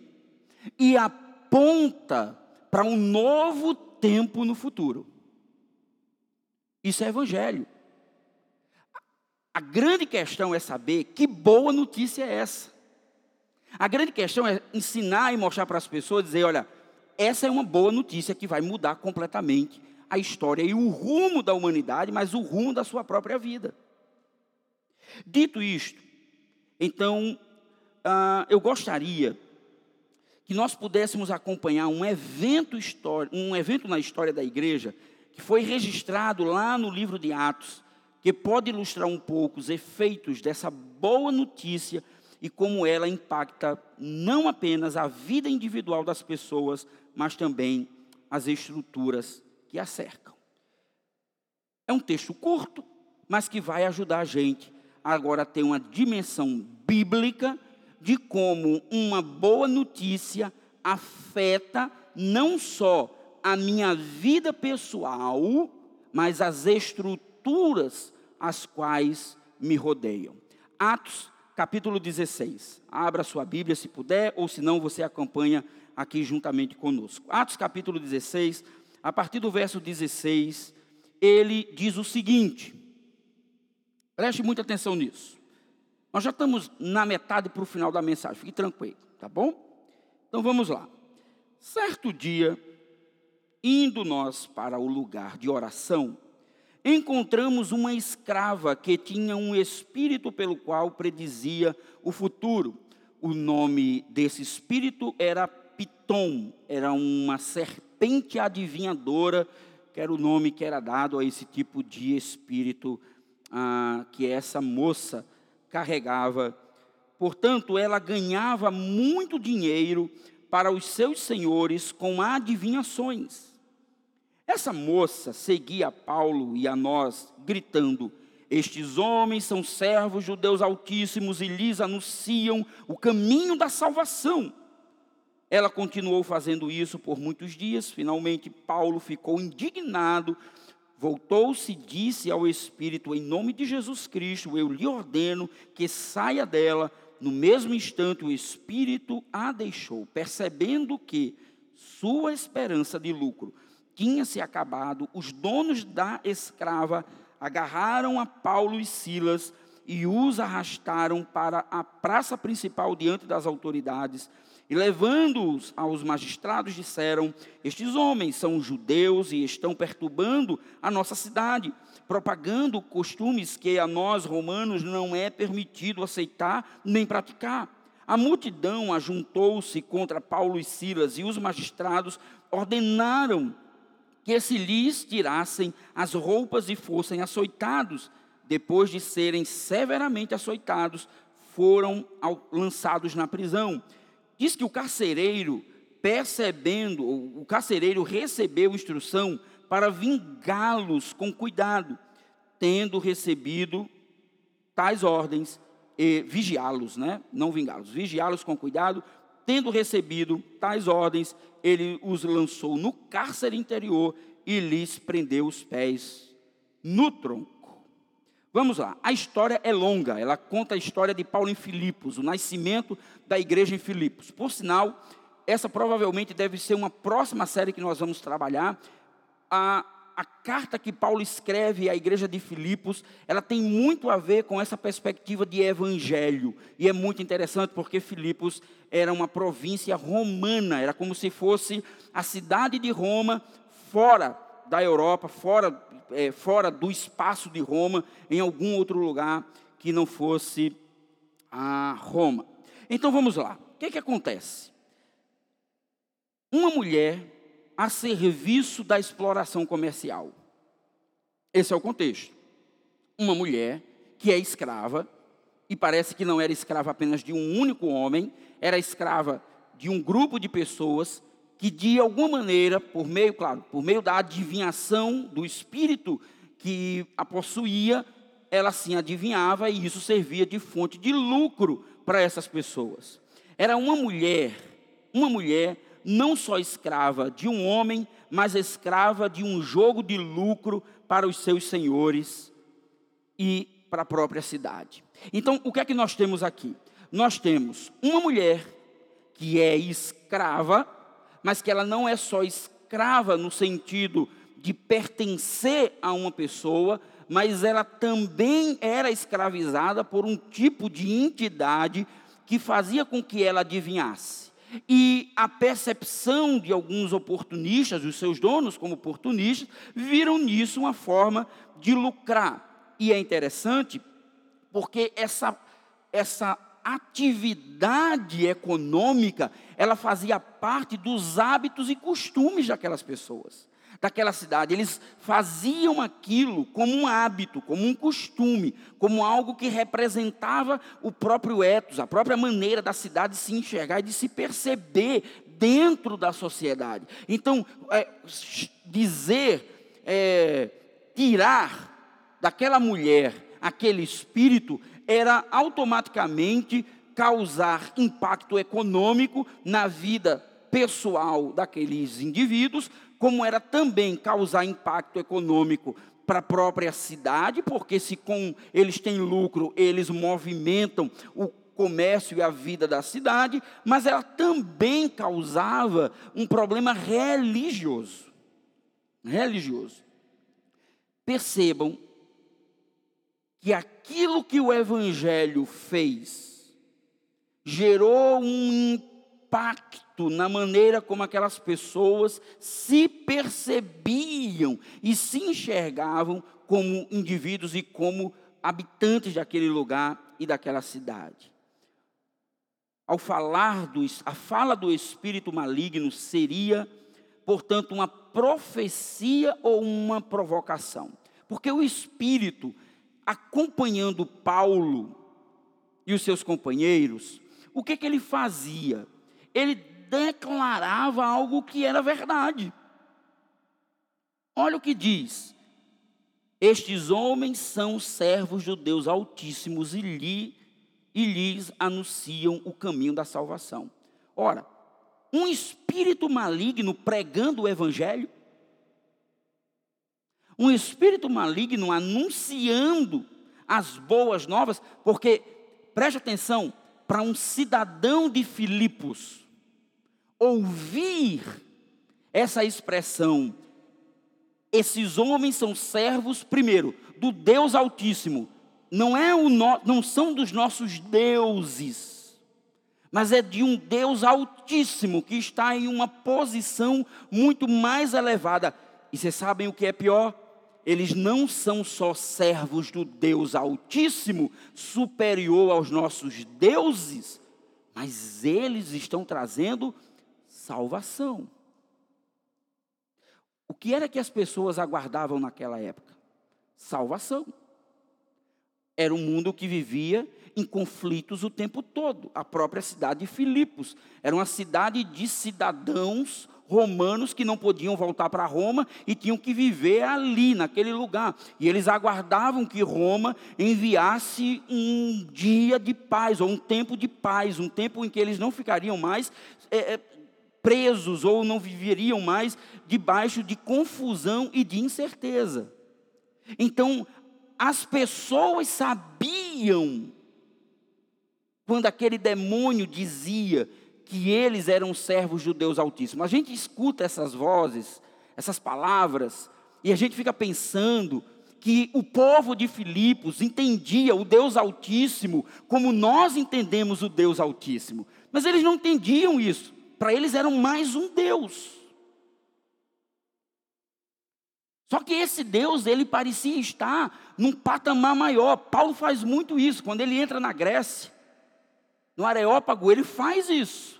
e aponta para um novo tempo no futuro. Isso é Evangelho. A grande questão é saber que boa notícia é essa. A grande questão é ensinar e mostrar para as pessoas, dizer, olha, essa é uma boa notícia que vai mudar completamente a história e o rumo da humanidade, mas o rumo da sua própria vida. Dito isto, então, uh, eu gostaria que nós pudéssemos acompanhar um evento, um evento na história da igreja que foi registrado lá no livro de Atos, que pode ilustrar um pouco os efeitos dessa boa notícia e como ela impacta não apenas a vida individual das pessoas, mas também as estruturas que a cercam. É um texto curto, mas que vai ajudar a gente agora a ter uma dimensão bíblica de como uma boa notícia afeta não só a minha vida pessoal, mas as estruturas as quais me rodeiam. Atos capítulo 16. Abra sua Bíblia se puder, ou se não, você acompanha aqui juntamente conosco. Atos capítulo 16, a partir do verso 16, ele diz o seguinte: preste muita atenção nisso. Nós já estamos na metade para o final da mensagem, fique tranquilo, tá bom? Então vamos lá. Certo dia, indo nós para o lugar de oração, encontramos uma escrava que tinha um espírito pelo qual predizia o futuro. O nome desse espírito era Pitom, era uma serpente adivinhadora, que era o nome que era dado a esse tipo de espírito ah, que essa moça carregava. Portanto, ela ganhava muito dinheiro para os seus senhores com adivinhações. Essa moça seguia Paulo e a nós, gritando: Estes homens são servos judeus altíssimos e lhes anunciam o caminho da salvação. Ela continuou fazendo isso por muitos dias. Finalmente, Paulo ficou indignado, voltou-se e disse ao Espírito: Em nome de Jesus Cristo, eu lhe ordeno que saia dela. no mesmo instante o espírito a deixou, percebendo que sua esperança de lucro tinha se acabado, os donos da escrava agarraram a Paulo e Silas e os arrastaram para a praça principal diante das autoridades. E levando-os aos magistrados, disseram: Estes homens são judeus e estão perturbando a nossa cidade, propagando costumes que a nós romanos não é permitido aceitar nem praticar. A multidão ajuntou-se contra Paulo e Silas, e os magistrados ordenaram que se lhes tirassem as roupas e fossem açoitados. Depois de serem severamente açoitados, foram lançados na prisão. Diz que o carcereiro, percebendo, o carcereiro recebeu instrução para vingá-los com cuidado, tendo recebido tais ordens, e vigiá-los, né? Não vingá-los, vigiá-los com cuidado, tendo recebido tais ordens, ele os lançou no cárcere interior e lhes prendeu os pés no tronco. Vamos lá, a história é longa, ela conta a história de Paulo em Filipos, o nascimento da igreja em Filipos. Por sinal, essa provavelmente deve ser uma próxima série que nós vamos trabalhar. A, a carta que Paulo escreve à igreja de Filipos, ela tem muito a ver com essa perspectiva de evangelho. E é muito interessante porque Filipos era uma província romana, era como se fosse a cidade de Roma fora da Europa, fora, é, fora do espaço de Roma, em algum outro lugar que não fosse a Roma. Então vamos lá. O que, que acontece? Uma mulher a serviço da exploração comercial. Esse é o contexto. Uma mulher que é escrava, e parece que não era escrava apenas de um único homem, era escrava de um grupo de pessoas que de alguma maneira, por meio, claro, por meio da adivinhação do espírito que a possuía, ela sim adivinhava e isso servia de fonte de lucro para essas pessoas. Era uma mulher, uma mulher não só escrava de um homem, mas escrava de um jogo de lucro para os seus senhores e para a própria cidade. Então, o que é que nós temos aqui? Nós temos uma mulher que é escrava, mas que ela não é só escrava no sentido de pertencer a uma pessoa, mas ela também era escravizada por um tipo de entidade que fazia com que ela adivinhasse. E a percepção de alguns oportunistas, os seus donos como oportunistas, viram nisso uma forma de lucrar. E é interessante porque essa, essa atividade econômica, ela fazia parte dos hábitos e costumes daquelas pessoas daquela cidade. Eles faziam aquilo como um hábito, como um costume, como algo que representava o próprio ethos, a própria maneira da cidade se enxergar e de se perceber dentro da sociedade. Então, é, dizer, é, tirar daquela mulher aquele espírito, era automaticamente causar impacto econômico na vida pessoal daqueles indivíduos, como era também causar impacto econômico para a própria cidade, porque se com eles têm lucro, eles movimentam o comércio e a vida da cidade, mas ela também causava um problema religioso. Religioso. Percebam que aquilo que o evangelho fez gerou um impacto na maneira como aquelas pessoas se percebiam e se enxergavam como indivíduos e como habitantes daquele lugar e daquela cidade. Ao falar do, a fala do espírito maligno seria, portanto, uma profecia ou uma provocação. Porque o espírito, acompanhando Paulo e os seus companheiros, o que, que ele fazia? ele declarava algo que era verdade. Olha o que diz: Estes homens são servos do Deus Altíssimos e, e lhes anunciam o caminho da salvação. Ora, um espírito maligno pregando o Evangelho, um espírito maligno anunciando as boas novas, porque, preste atenção, para um cidadão de Filipos ouvir essa expressão, esses homens são servos, primeiro, do Deus Altíssimo, não, é o no, não são dos nossos deuses, mas é de um Deus Altíssimo que está em uma posição muito mais elevada. E vocês sabem o que é pior? Eles não são só servos do Deus Altíssimo, superior aos nossos deuses, mas eles estão trazendo salvação. O que era que as pessoas aguardavam naquela época? Salvação. Era um mundo que vivia em conflitos o tempo todo. A própria cidade de Filipos era uma cidade de cidadãos romanos que não podiam voltar para Roma e tinham que viver ali, naquele lugar. E eles aguardavam que Roma enviasse um dia de paz, ou um tempo de paz, um tempo em que eles não ficariam mais é, presos ou não viveriam mais debaixo de confusão e de incerteza. Então, as pessoas sabiam quando aquele demônio dizia que eles eram servos do Deus Altíssimo. A gente escuta essas vozes, essas palavras, e a gente fica pensando que o povo de Filipos entendia o Deus Altíssimo como nós entendemos o Deus Altíssimo. Mas eles não entendiam isso para eles eram mais um Deus. Só que esse Deus, ele parecia estar num patamar maior. Paulo faz muito isso. Quando ele entra na Grécia, no Areópago, ele faz isso.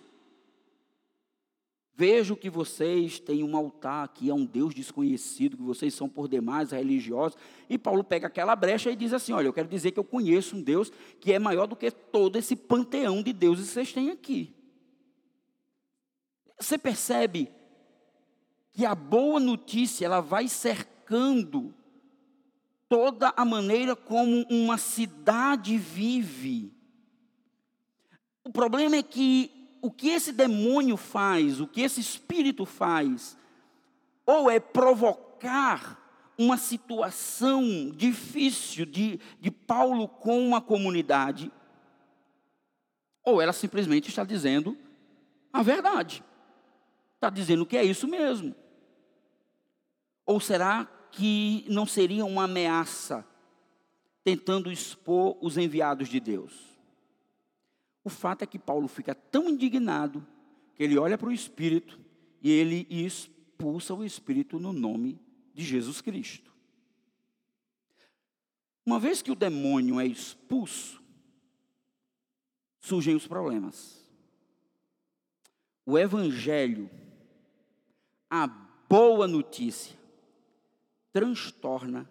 Vejo que vocês têm um altar aqui a um Deus desconhecido, que vocês são por demais religiosos. E Paulo pega aquela brecha e diz assim: Olha, eu quero dizer que eu conheço um Deus que é maior do que todo esse panteão de deuses que vocês têm aqui. Você percebe que a boa notícia ela vai cercando toda a maneira como uma cidade vive. O problema é que o que esse demônio faz, o que esse espírito faz, ou é provocar uma situação difícil de, de Paulo com uma comunidade, ou ela simplesmente está dizendo a verdade está dizendo que é isso mesmo. Ou será que não seria uma ameaça tentando expor os enviados de Deus? O fato é que Paulo fica tão indignado que ele olha para o Espírito e ele expulsa o Espírito no nome de Jesus Cristo. Uma vez que o demônio é expulso, surgem os problemas. O Evangelho a boa notícia transtorna,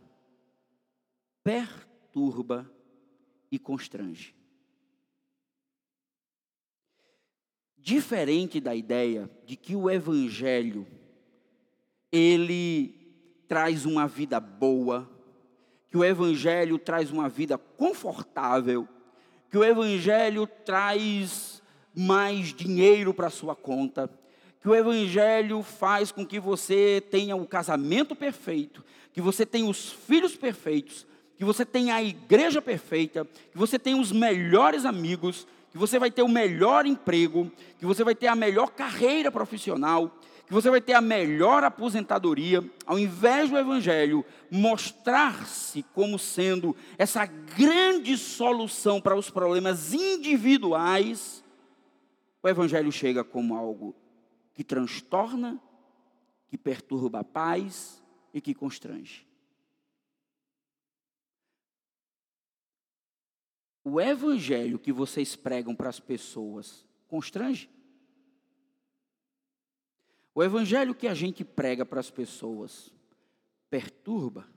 perturba e constrange. Diferente da ideia de que o evangelho ele traz uma vida boa, que o evangelho traz uma vida confortável, que o evangelho traz mais dinheiro para sua conta, que o Evangelho faz com que você tenha o casamento perfeito, que você tenha os filhos perfeitos, que você tenha a igreja perfeita, que você tenha os melhores amigos, que você vai ter o melhor emprego, que você vai ter a melhor carreira profissional, que você vai ter a melhor aposentadoria, ao invés do Evangelho mostrar-se como sendo essa grande solução para os problemas individuais, o Evangelho chega como algo que transtorna, que perturba a paz e que constrange. O evangelho que vocês pregam para as pessoas constrange? O evangelho que a gente prega para as pessoas perturba?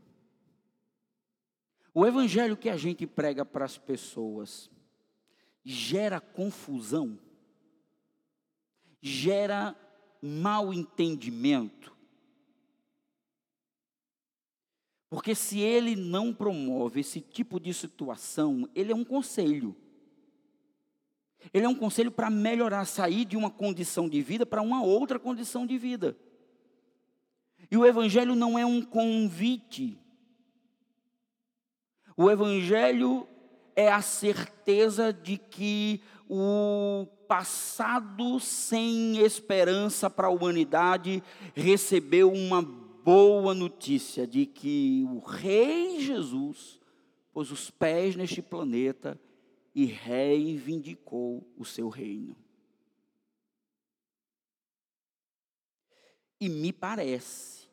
O evangelho que a gente prega para as pessoas gera confusão? Gera mal entendimento. Porque se ele não promove esse tipo de situação, ele é um conselho. Ele é um conselho para melhorar, sair de uma condição de vida para uma outra condição de vida. E o Evangelho não é um convite. O Evangelho é a certeza de que o passado sem esperança para a humanidade recebeu uma boa notícia de que o Rei Jesus pôs os pés neste planeta e reivindicou o seu reino. E me parece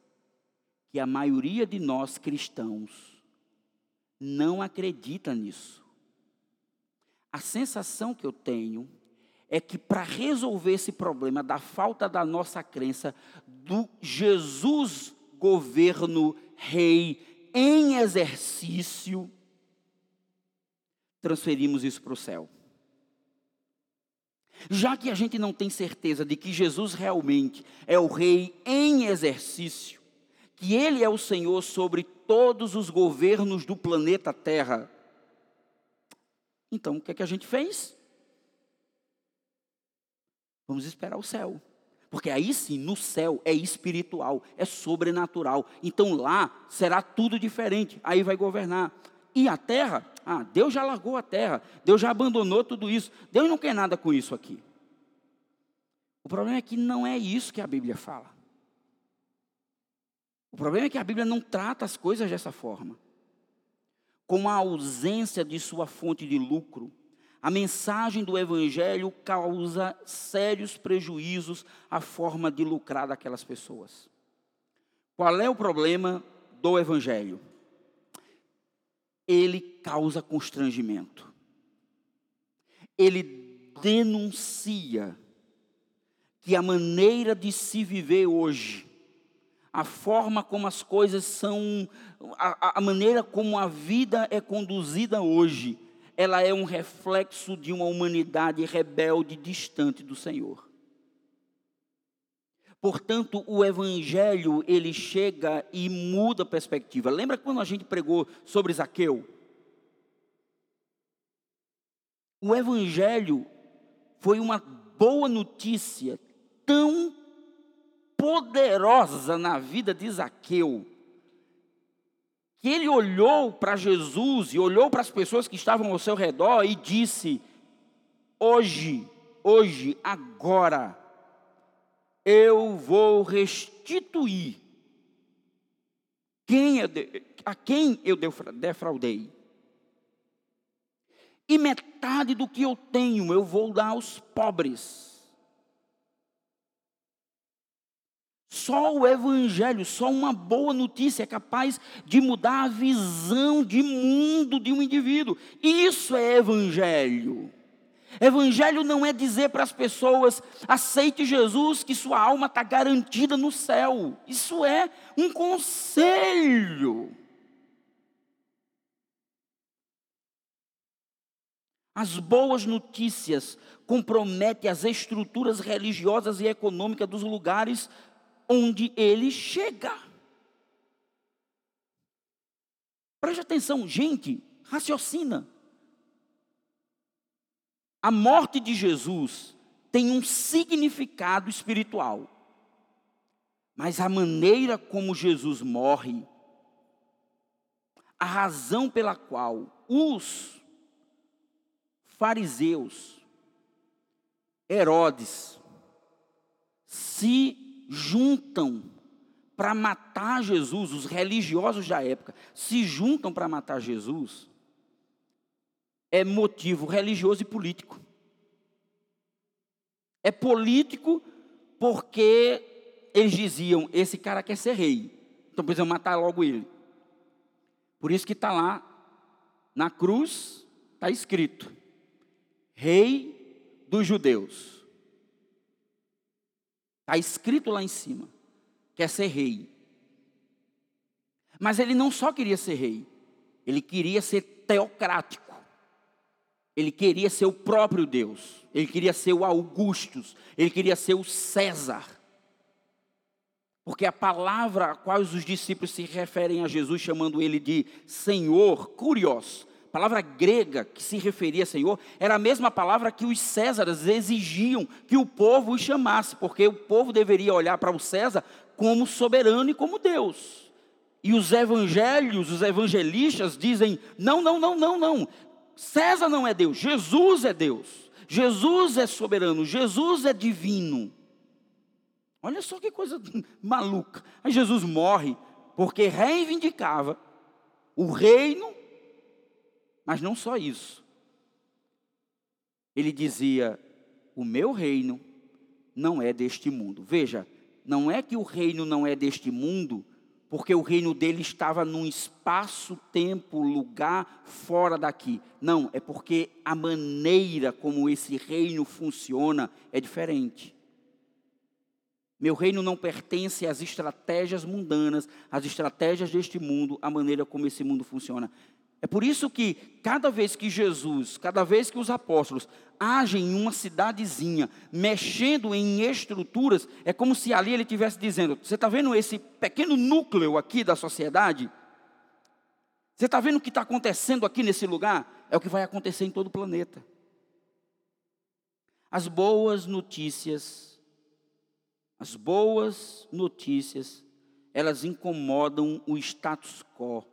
que a maioria de nós cristãos não acredita nisso. A sensação que eu tenho é que para resolver esse problema da falta da nossa crença do Jesus governo rei em exercício, transferimos isso para o céu. Já que a gente não tem certeza de que Jesus realmente é o rei em exercício, que ele é o Senhor sobre todos os governos do planeta Terra, então o que é que a gente fez? Vamos esperar o céu. Porque aí sim, no céu é espiritual, é sobrenatural. Então lá será tudo diferente. Aí vai governar. E a terra? Ah, Deus já largou a terra. Deus já abandonou tudo isso. Deus não quer nada com isso aqui. O problema é que não é isso que a Bíblia fala. O problema é que a Bíblia não trata as coisas dessa forma. Com a ausência de sua fonte de lucro, a mensagem do Evangelho causa sérios prejuízos à forma de lucrar daquelas pessoas. Qual é o problema do Evangelho? Ele causa constrangimento. Ele denuncia que a maneira de se viver hoje a forma como as coisas são, a, a maneira como a vida é conduzida hoje, ela é um reflexo de uma humanidade rebelde, distante do Senhor. Portanto, o evangelho, ele chega e muda a perspectiva. Lembra quando a gente pregou sobre Zaqueu? O evangelho foi uma boa notícia tão poderosa na vida de Zaqueu, que ele olhou para Jesus e olhou para as pessoas que estavam ao seu redor e disse: Hoje, hoje, agora, eu vou restituir quem a quem eu defraudei. E metade do que eu tenho eu vou dar aos pobres. Só o Evangelho, só uma boa notícia é capaz de mudar a visão de mundo de um indivíduo. Isso é Evangelho. Evangelho não é dizer para as pessoas, aceite Jesus, que sua alma está garantida no céu. Isso é um conselho. As boas notícias comprometem as estruturas religiosas e econômicas dos lugares onde ele chega. Preste atenção, gente, raciocina. A morte de Jesus tem um significado espiritual. Mas a maneira como Jesus morre, a razão pela qual os fariseus, Herodes, se juntam para matar Jesus, os religiosos da época se juntam para matar Jesus, é motivo religioso e político. É político porque eles diziam: esse cara quer ser rei, então precisam matar logo ele. Por isso que está lá na cruz, está escrito: Rei dos Judeus. Está escrito lá em cima. Quer ser rei. Mas ele não só queria ser rei, ele queria ser teocrático. Ele queria ser o próprio Deus. Ele queria ser o Augustus. Ele queria ser o César. Porque a palavra a qual os discípulos se referem a Jesus, chamando ele de Senhor, curios, a palavra grega que se referia a Senhor era a mesma palavra que os Césares exigiam que o povo os chamasse, porque o povo deveria olhar para o César como soberano e como Deus. E os evangelhos, os evangelistas dizem: não, não, não, não, não. César não é Deus, Jesus é Deus. Jesus é soberano, Jesus é divino. Olha só que coisa maluca. Aí Jesus morre porque reivindicava o reino, mas não só isso. Ele dizia: O meu reino não é deste mundo. Veja, não é que o reino não é deste mundo, porque o reino dele estava num espaço, tempo, lugar fora daqui. Não, é porque a maneira como esse reino funciona é diferente. Meu reino não pertence às estratégias mundanas, às estratégias deste mundo, à maneira como esse mundo funciona. É por isso que cada vez que Jesus, cada vez que os apóstolos agem em uma cidadezinha, mexendo em estruturas, é como se ali ele estivesse dizendo: Você está vendo esse pequeno núcleo aqui da sociedade? Você está vendo o que está acontecendo aqui nesse lugar? É o que vai acontecer em todo o planeta. As boas notícias as boas notícias, elas incomodam o status quo.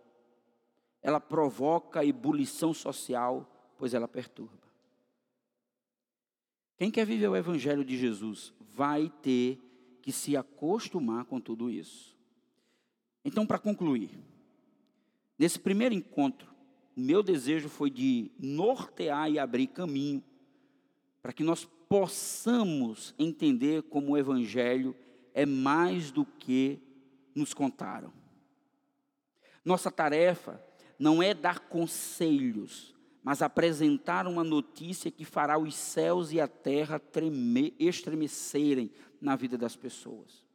Ela provoca ebulição social, pois ela perturba. Quem quer viver o evangelho de Jesus vai ter que se acostumar com tudo isso. Então, para concluir, nesse primeiro encontro, meu desejo foi de nortear e abrir caminho para que nós possamos entender como o Evangelho é mais do que nos contaram. Nossa tarefa não é dar conselhos, mas apresentar uma notícia que fará os céus e a terra tremer, estremecerem na vida das pessoas.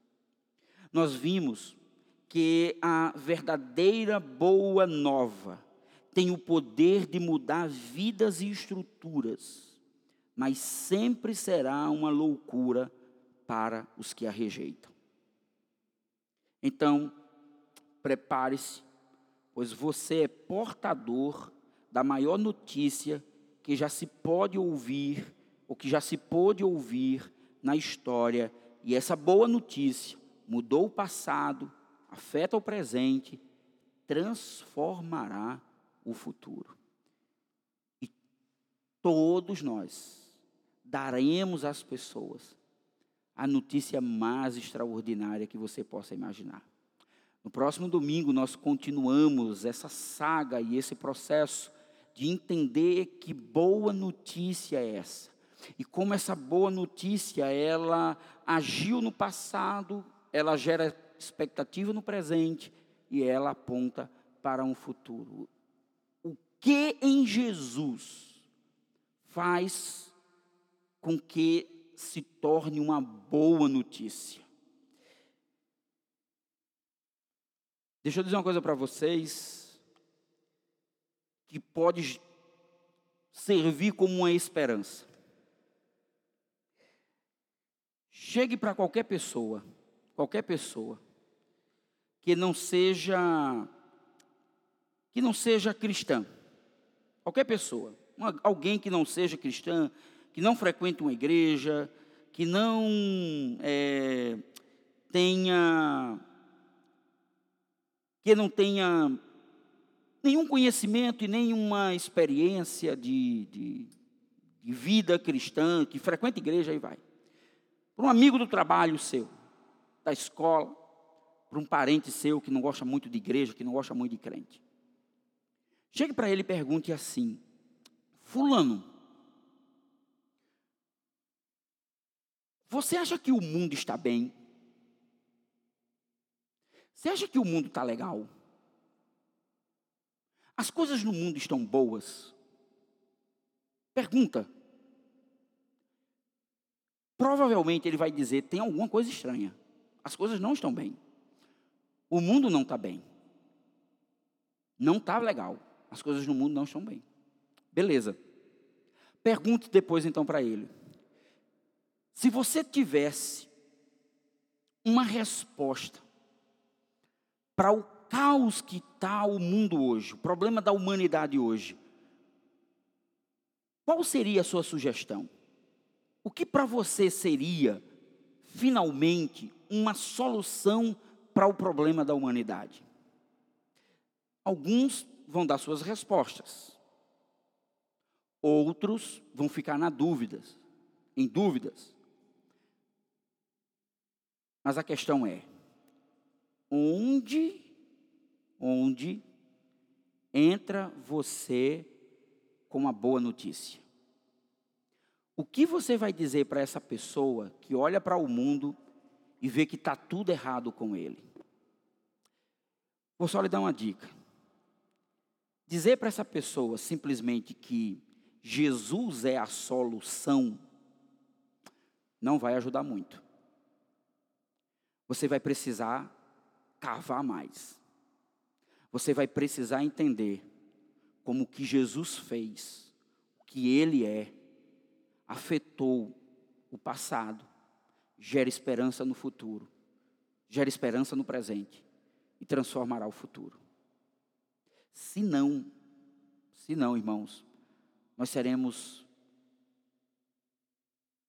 Nós vimos que a verdadeira boa nova tem o poder de mudar vidas e estruturas mas sempre será uma loucura para os que a rejeitam. Então, prepare-se, pois você é portador da maior notícia que já se pode ouvir, ou que já se pôde ouvir na história, e essa boa notícia mudou o passado, afeta o presente, transformará o futuro. E todos nós daremos às pessoas a notícia mais extraordinária que você possa imaginar. No próximo domingo, nós continuamos essa saga e esse processo de entender que boa notícia é essa. E como essa boa notícia, ela agiu no passado, ela gera expectativa no presente e ela aponta para um futuro. O que em Jesus faz com que se torne uma boa notícia. Deixa eu dizer uma coisa para vocês que pode servir como uma esperança. Chegue para qualquer pessoa, qualquer pessoa que não seja que não seja cristã. Qualquer pessoa, uma, alguém que não seja cristã, que não frequenta uma igreja, que não é, tenha que não tenha nenhum conhecimento e nenhuma experiência de, de, de vida cristã, que frequenta igreja e vai. Para um amigo do trabalho seu, da escola, para um parente seu que não gosta muito de igreja, que não gosta muito de crente. Chegue para ele e pergunte assim: Fulano, Você acha que o mundo está bem? Você acha que o mundo está legal? As coisas no mundo estão boas? Pergunta. Provavelmente ele vai dizer: tem alguma coisa estranha. As coisas não estão bem. O mundo não está bem. Não está legal. As coisas no mundo não estão bem. Beleza. Pergunte depois então para ele. Se você tivesse uma resposta para o caos que está o mundo hoje, o problema da humanidade hoje, qual seria a sua sugestão? O que para você seria, finalmente, uma solução para o problema da humanidade? Alguns vão dar suas respostas. Outros vão ficar na dúvidas, em dúvidas. Mas a questão é: onde, onde entra você com uma boa notícia? O que você vai dizer para essa pessoa que olha para o mundo e vê que está tudo errado com ele? Vou só lhe dar uma dica. Dizer para essa pessoa simplesmente que Jesus é a solução não vai ajudar muito. Você vai precisar cavar mais. Você vai precisar entender como o que Jesus fez, o que ele é, afetou o passado, gera esperança no futuro, gera esperança no presente e transformará o futuro. Se não, se não, irmãos, nós seremos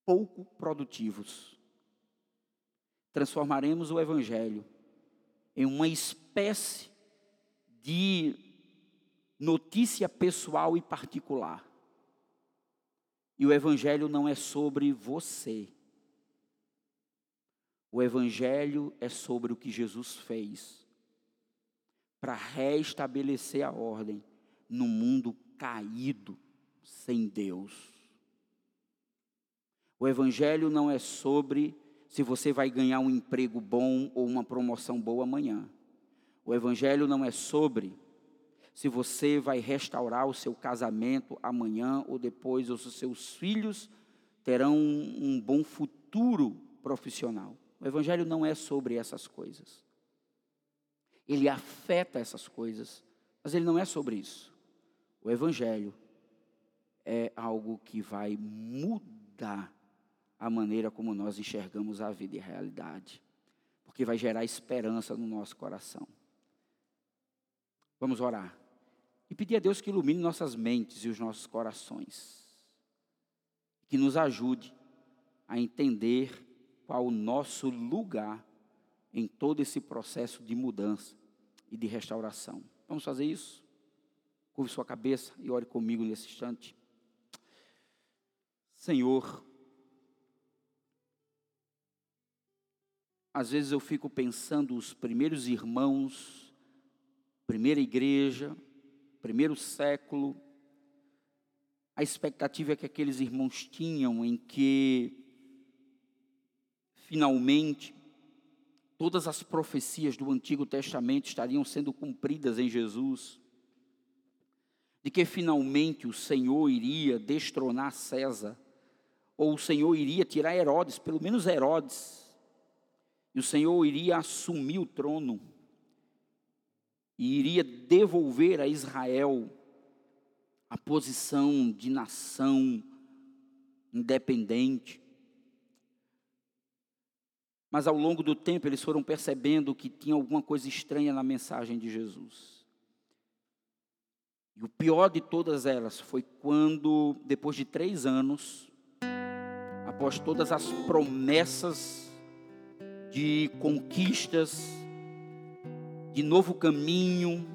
pouco produtivos. Transformaremos o Evangelho em uma espécie de notícia pessoal e particular. E o Evangelho não é sobre você. O Evangelho é sobre o que Jesus fez para restabelecer a ordem no mundo caído sem Deus. O Evangelho não é sobre se você vai ganhar um emprego bom ou uma promoção boa amanhã. O Evangelho não é sobre se você vai restaurar o seu casamento amanhã ou depois, ou se os seus filhos terão um, bom futuro profissional. O Evangelho não é sobre essas coisas. Ele afeta essas coisas, mas ele não é sobre isso. O Evangelho é algo que vai mudar a maneira como nós enxergamos a vida e a realidade, porque vai gerar esperança no nosso coração. Vamos orar e pedir a Deus que ilumine nossas mentes e os nossos corações, que nos ajude a entender qual o nosso lugar em todo esse processo de mudança e de restauração. Vamos fazer isso? Curve sua cabeça e ore comigo nesse instante. Senhor, às vezes eu fico pensando os primeiros irmãos, primeira igreja, primeiro século, a expectativa que aqueles irmãos tinham em que, finalmente, todas as profecias do Antigo Testamento estariam sendo cumpridas em Jesus, de que finalmente o Senhor iria destronar César, ou o Senhor iria tirar Herodes, pelo menos Herodes, e o Senhor iria assumir o trono e iria devolver a Israel a posição de nação independente. Mas ao longo do tempo eles foram percebendo que tinha alguma coisa estranha na mensagem de Jesus. E o pior de todas elas foi quando, depois de três anos, após todas as promessas de conquistas, de novo caminho,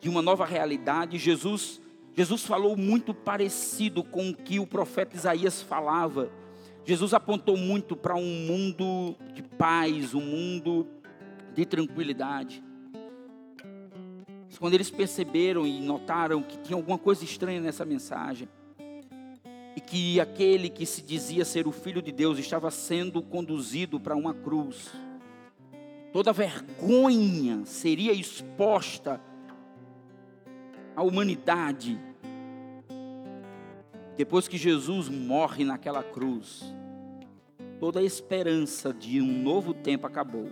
de uma nova realidade. Jesus, Jesus falou muito parecido com o que o profeta Isaías falava. Jesus apontou muito para um mundo de paz, um mundo de tranquilidade. Quando eles perceberam e notaram que tinha alguma coisa estranha nessa mensagem, e que aquele que se dizia ser o Filho de Deus estava sendo conduzido para uma cruz, toda vergonha seria exposta à humanidade. Depois que Jesus morre naquela cruz, toda a esperança de um novo tempo acabou.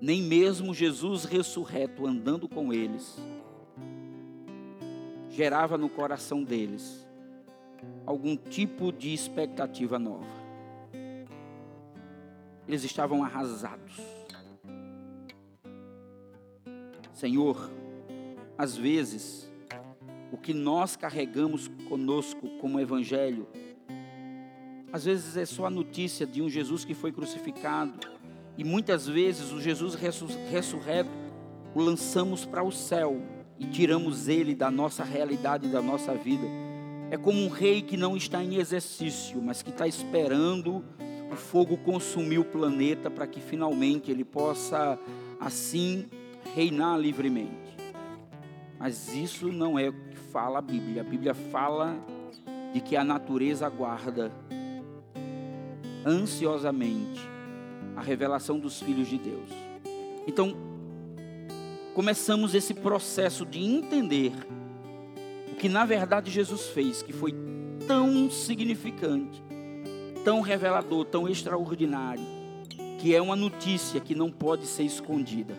Nem mesmo Jesus ressurreto andando com eles gerava no coração deles algum tipo de expectativa nova eles estavam arrasados. Senhor, às vezes, o que nós carregamos conosco como evangelho, às vezes é só a notícia de um Jesus que foi crucificado, e muitas vezes o Jesus ressurreto o lançamos para o céu, e tiramos ele da nossa realidade, da nossa vida. É como um rei que não está em exercício, mas que está esperando o fogo consumir o planeta para que finalmente ele possa assim reinar livremente. Mas isso não é o que fala a Bíblia. A Bíblia fala de que a natureza aguarda ansiosamente a revelação dos filhos de Deus. Então, começamos esse processo de entender o que na verdade Jesus fez, que foi tão significante, tão revelador, tão extraordinário, que é uma notícia que não pode ser escondida.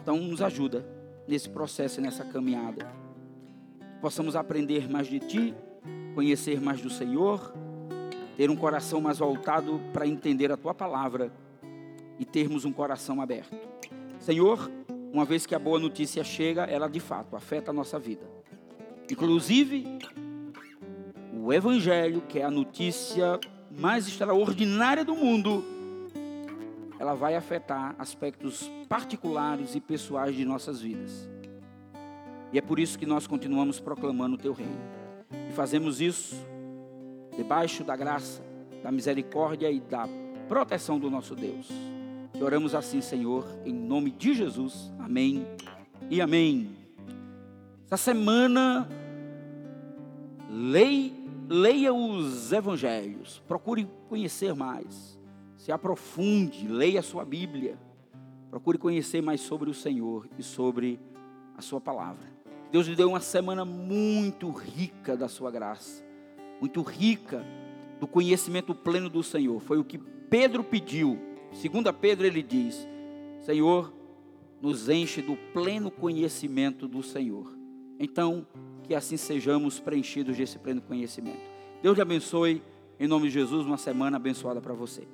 Então, nos ajuda nesse processo, nessa caminhada. Possamos aprender mais de Ti, conhecer mais do Senhor, ter um coração mais voltado para entender a Tua palavra e termos um coração aberto. Senhor, uma vez que a boa notícia chega, ela de fato afeta a nossa vida. Inclusive, o Evangelho, que é a notícia mais extraordinária do mundo, ela vai afetar aspectos particulares e pessoais de nossas vidas. E é por isso que nós continuamos proclamando o teu reino. E fazemos isso debaixo da graça, da misericórdia e da proteção do nosso Deus. Oramos assim, Senhor, em nome de Jesus. Amém e amém. Essa semana, leia, leia os evangelhos, procure conhecer mais, se aprofunde, leia a sua Bíblia, procure conhecer mais sobre o Senhor e sobre a sua palavra. Deus lhe deu uma semana muito rica da sua graça, muito rica do conhecimento pleno do Senhor. Foi o que Pedro pediu Segunda Pedro ele diz: Senhor, nos enche do pleno conhecimento do Senhor. Então, que assim sejamos preenchidos desse pleno conhecimento. Deus te abençoe, em nome de Jesus, uma semana abençoada para você.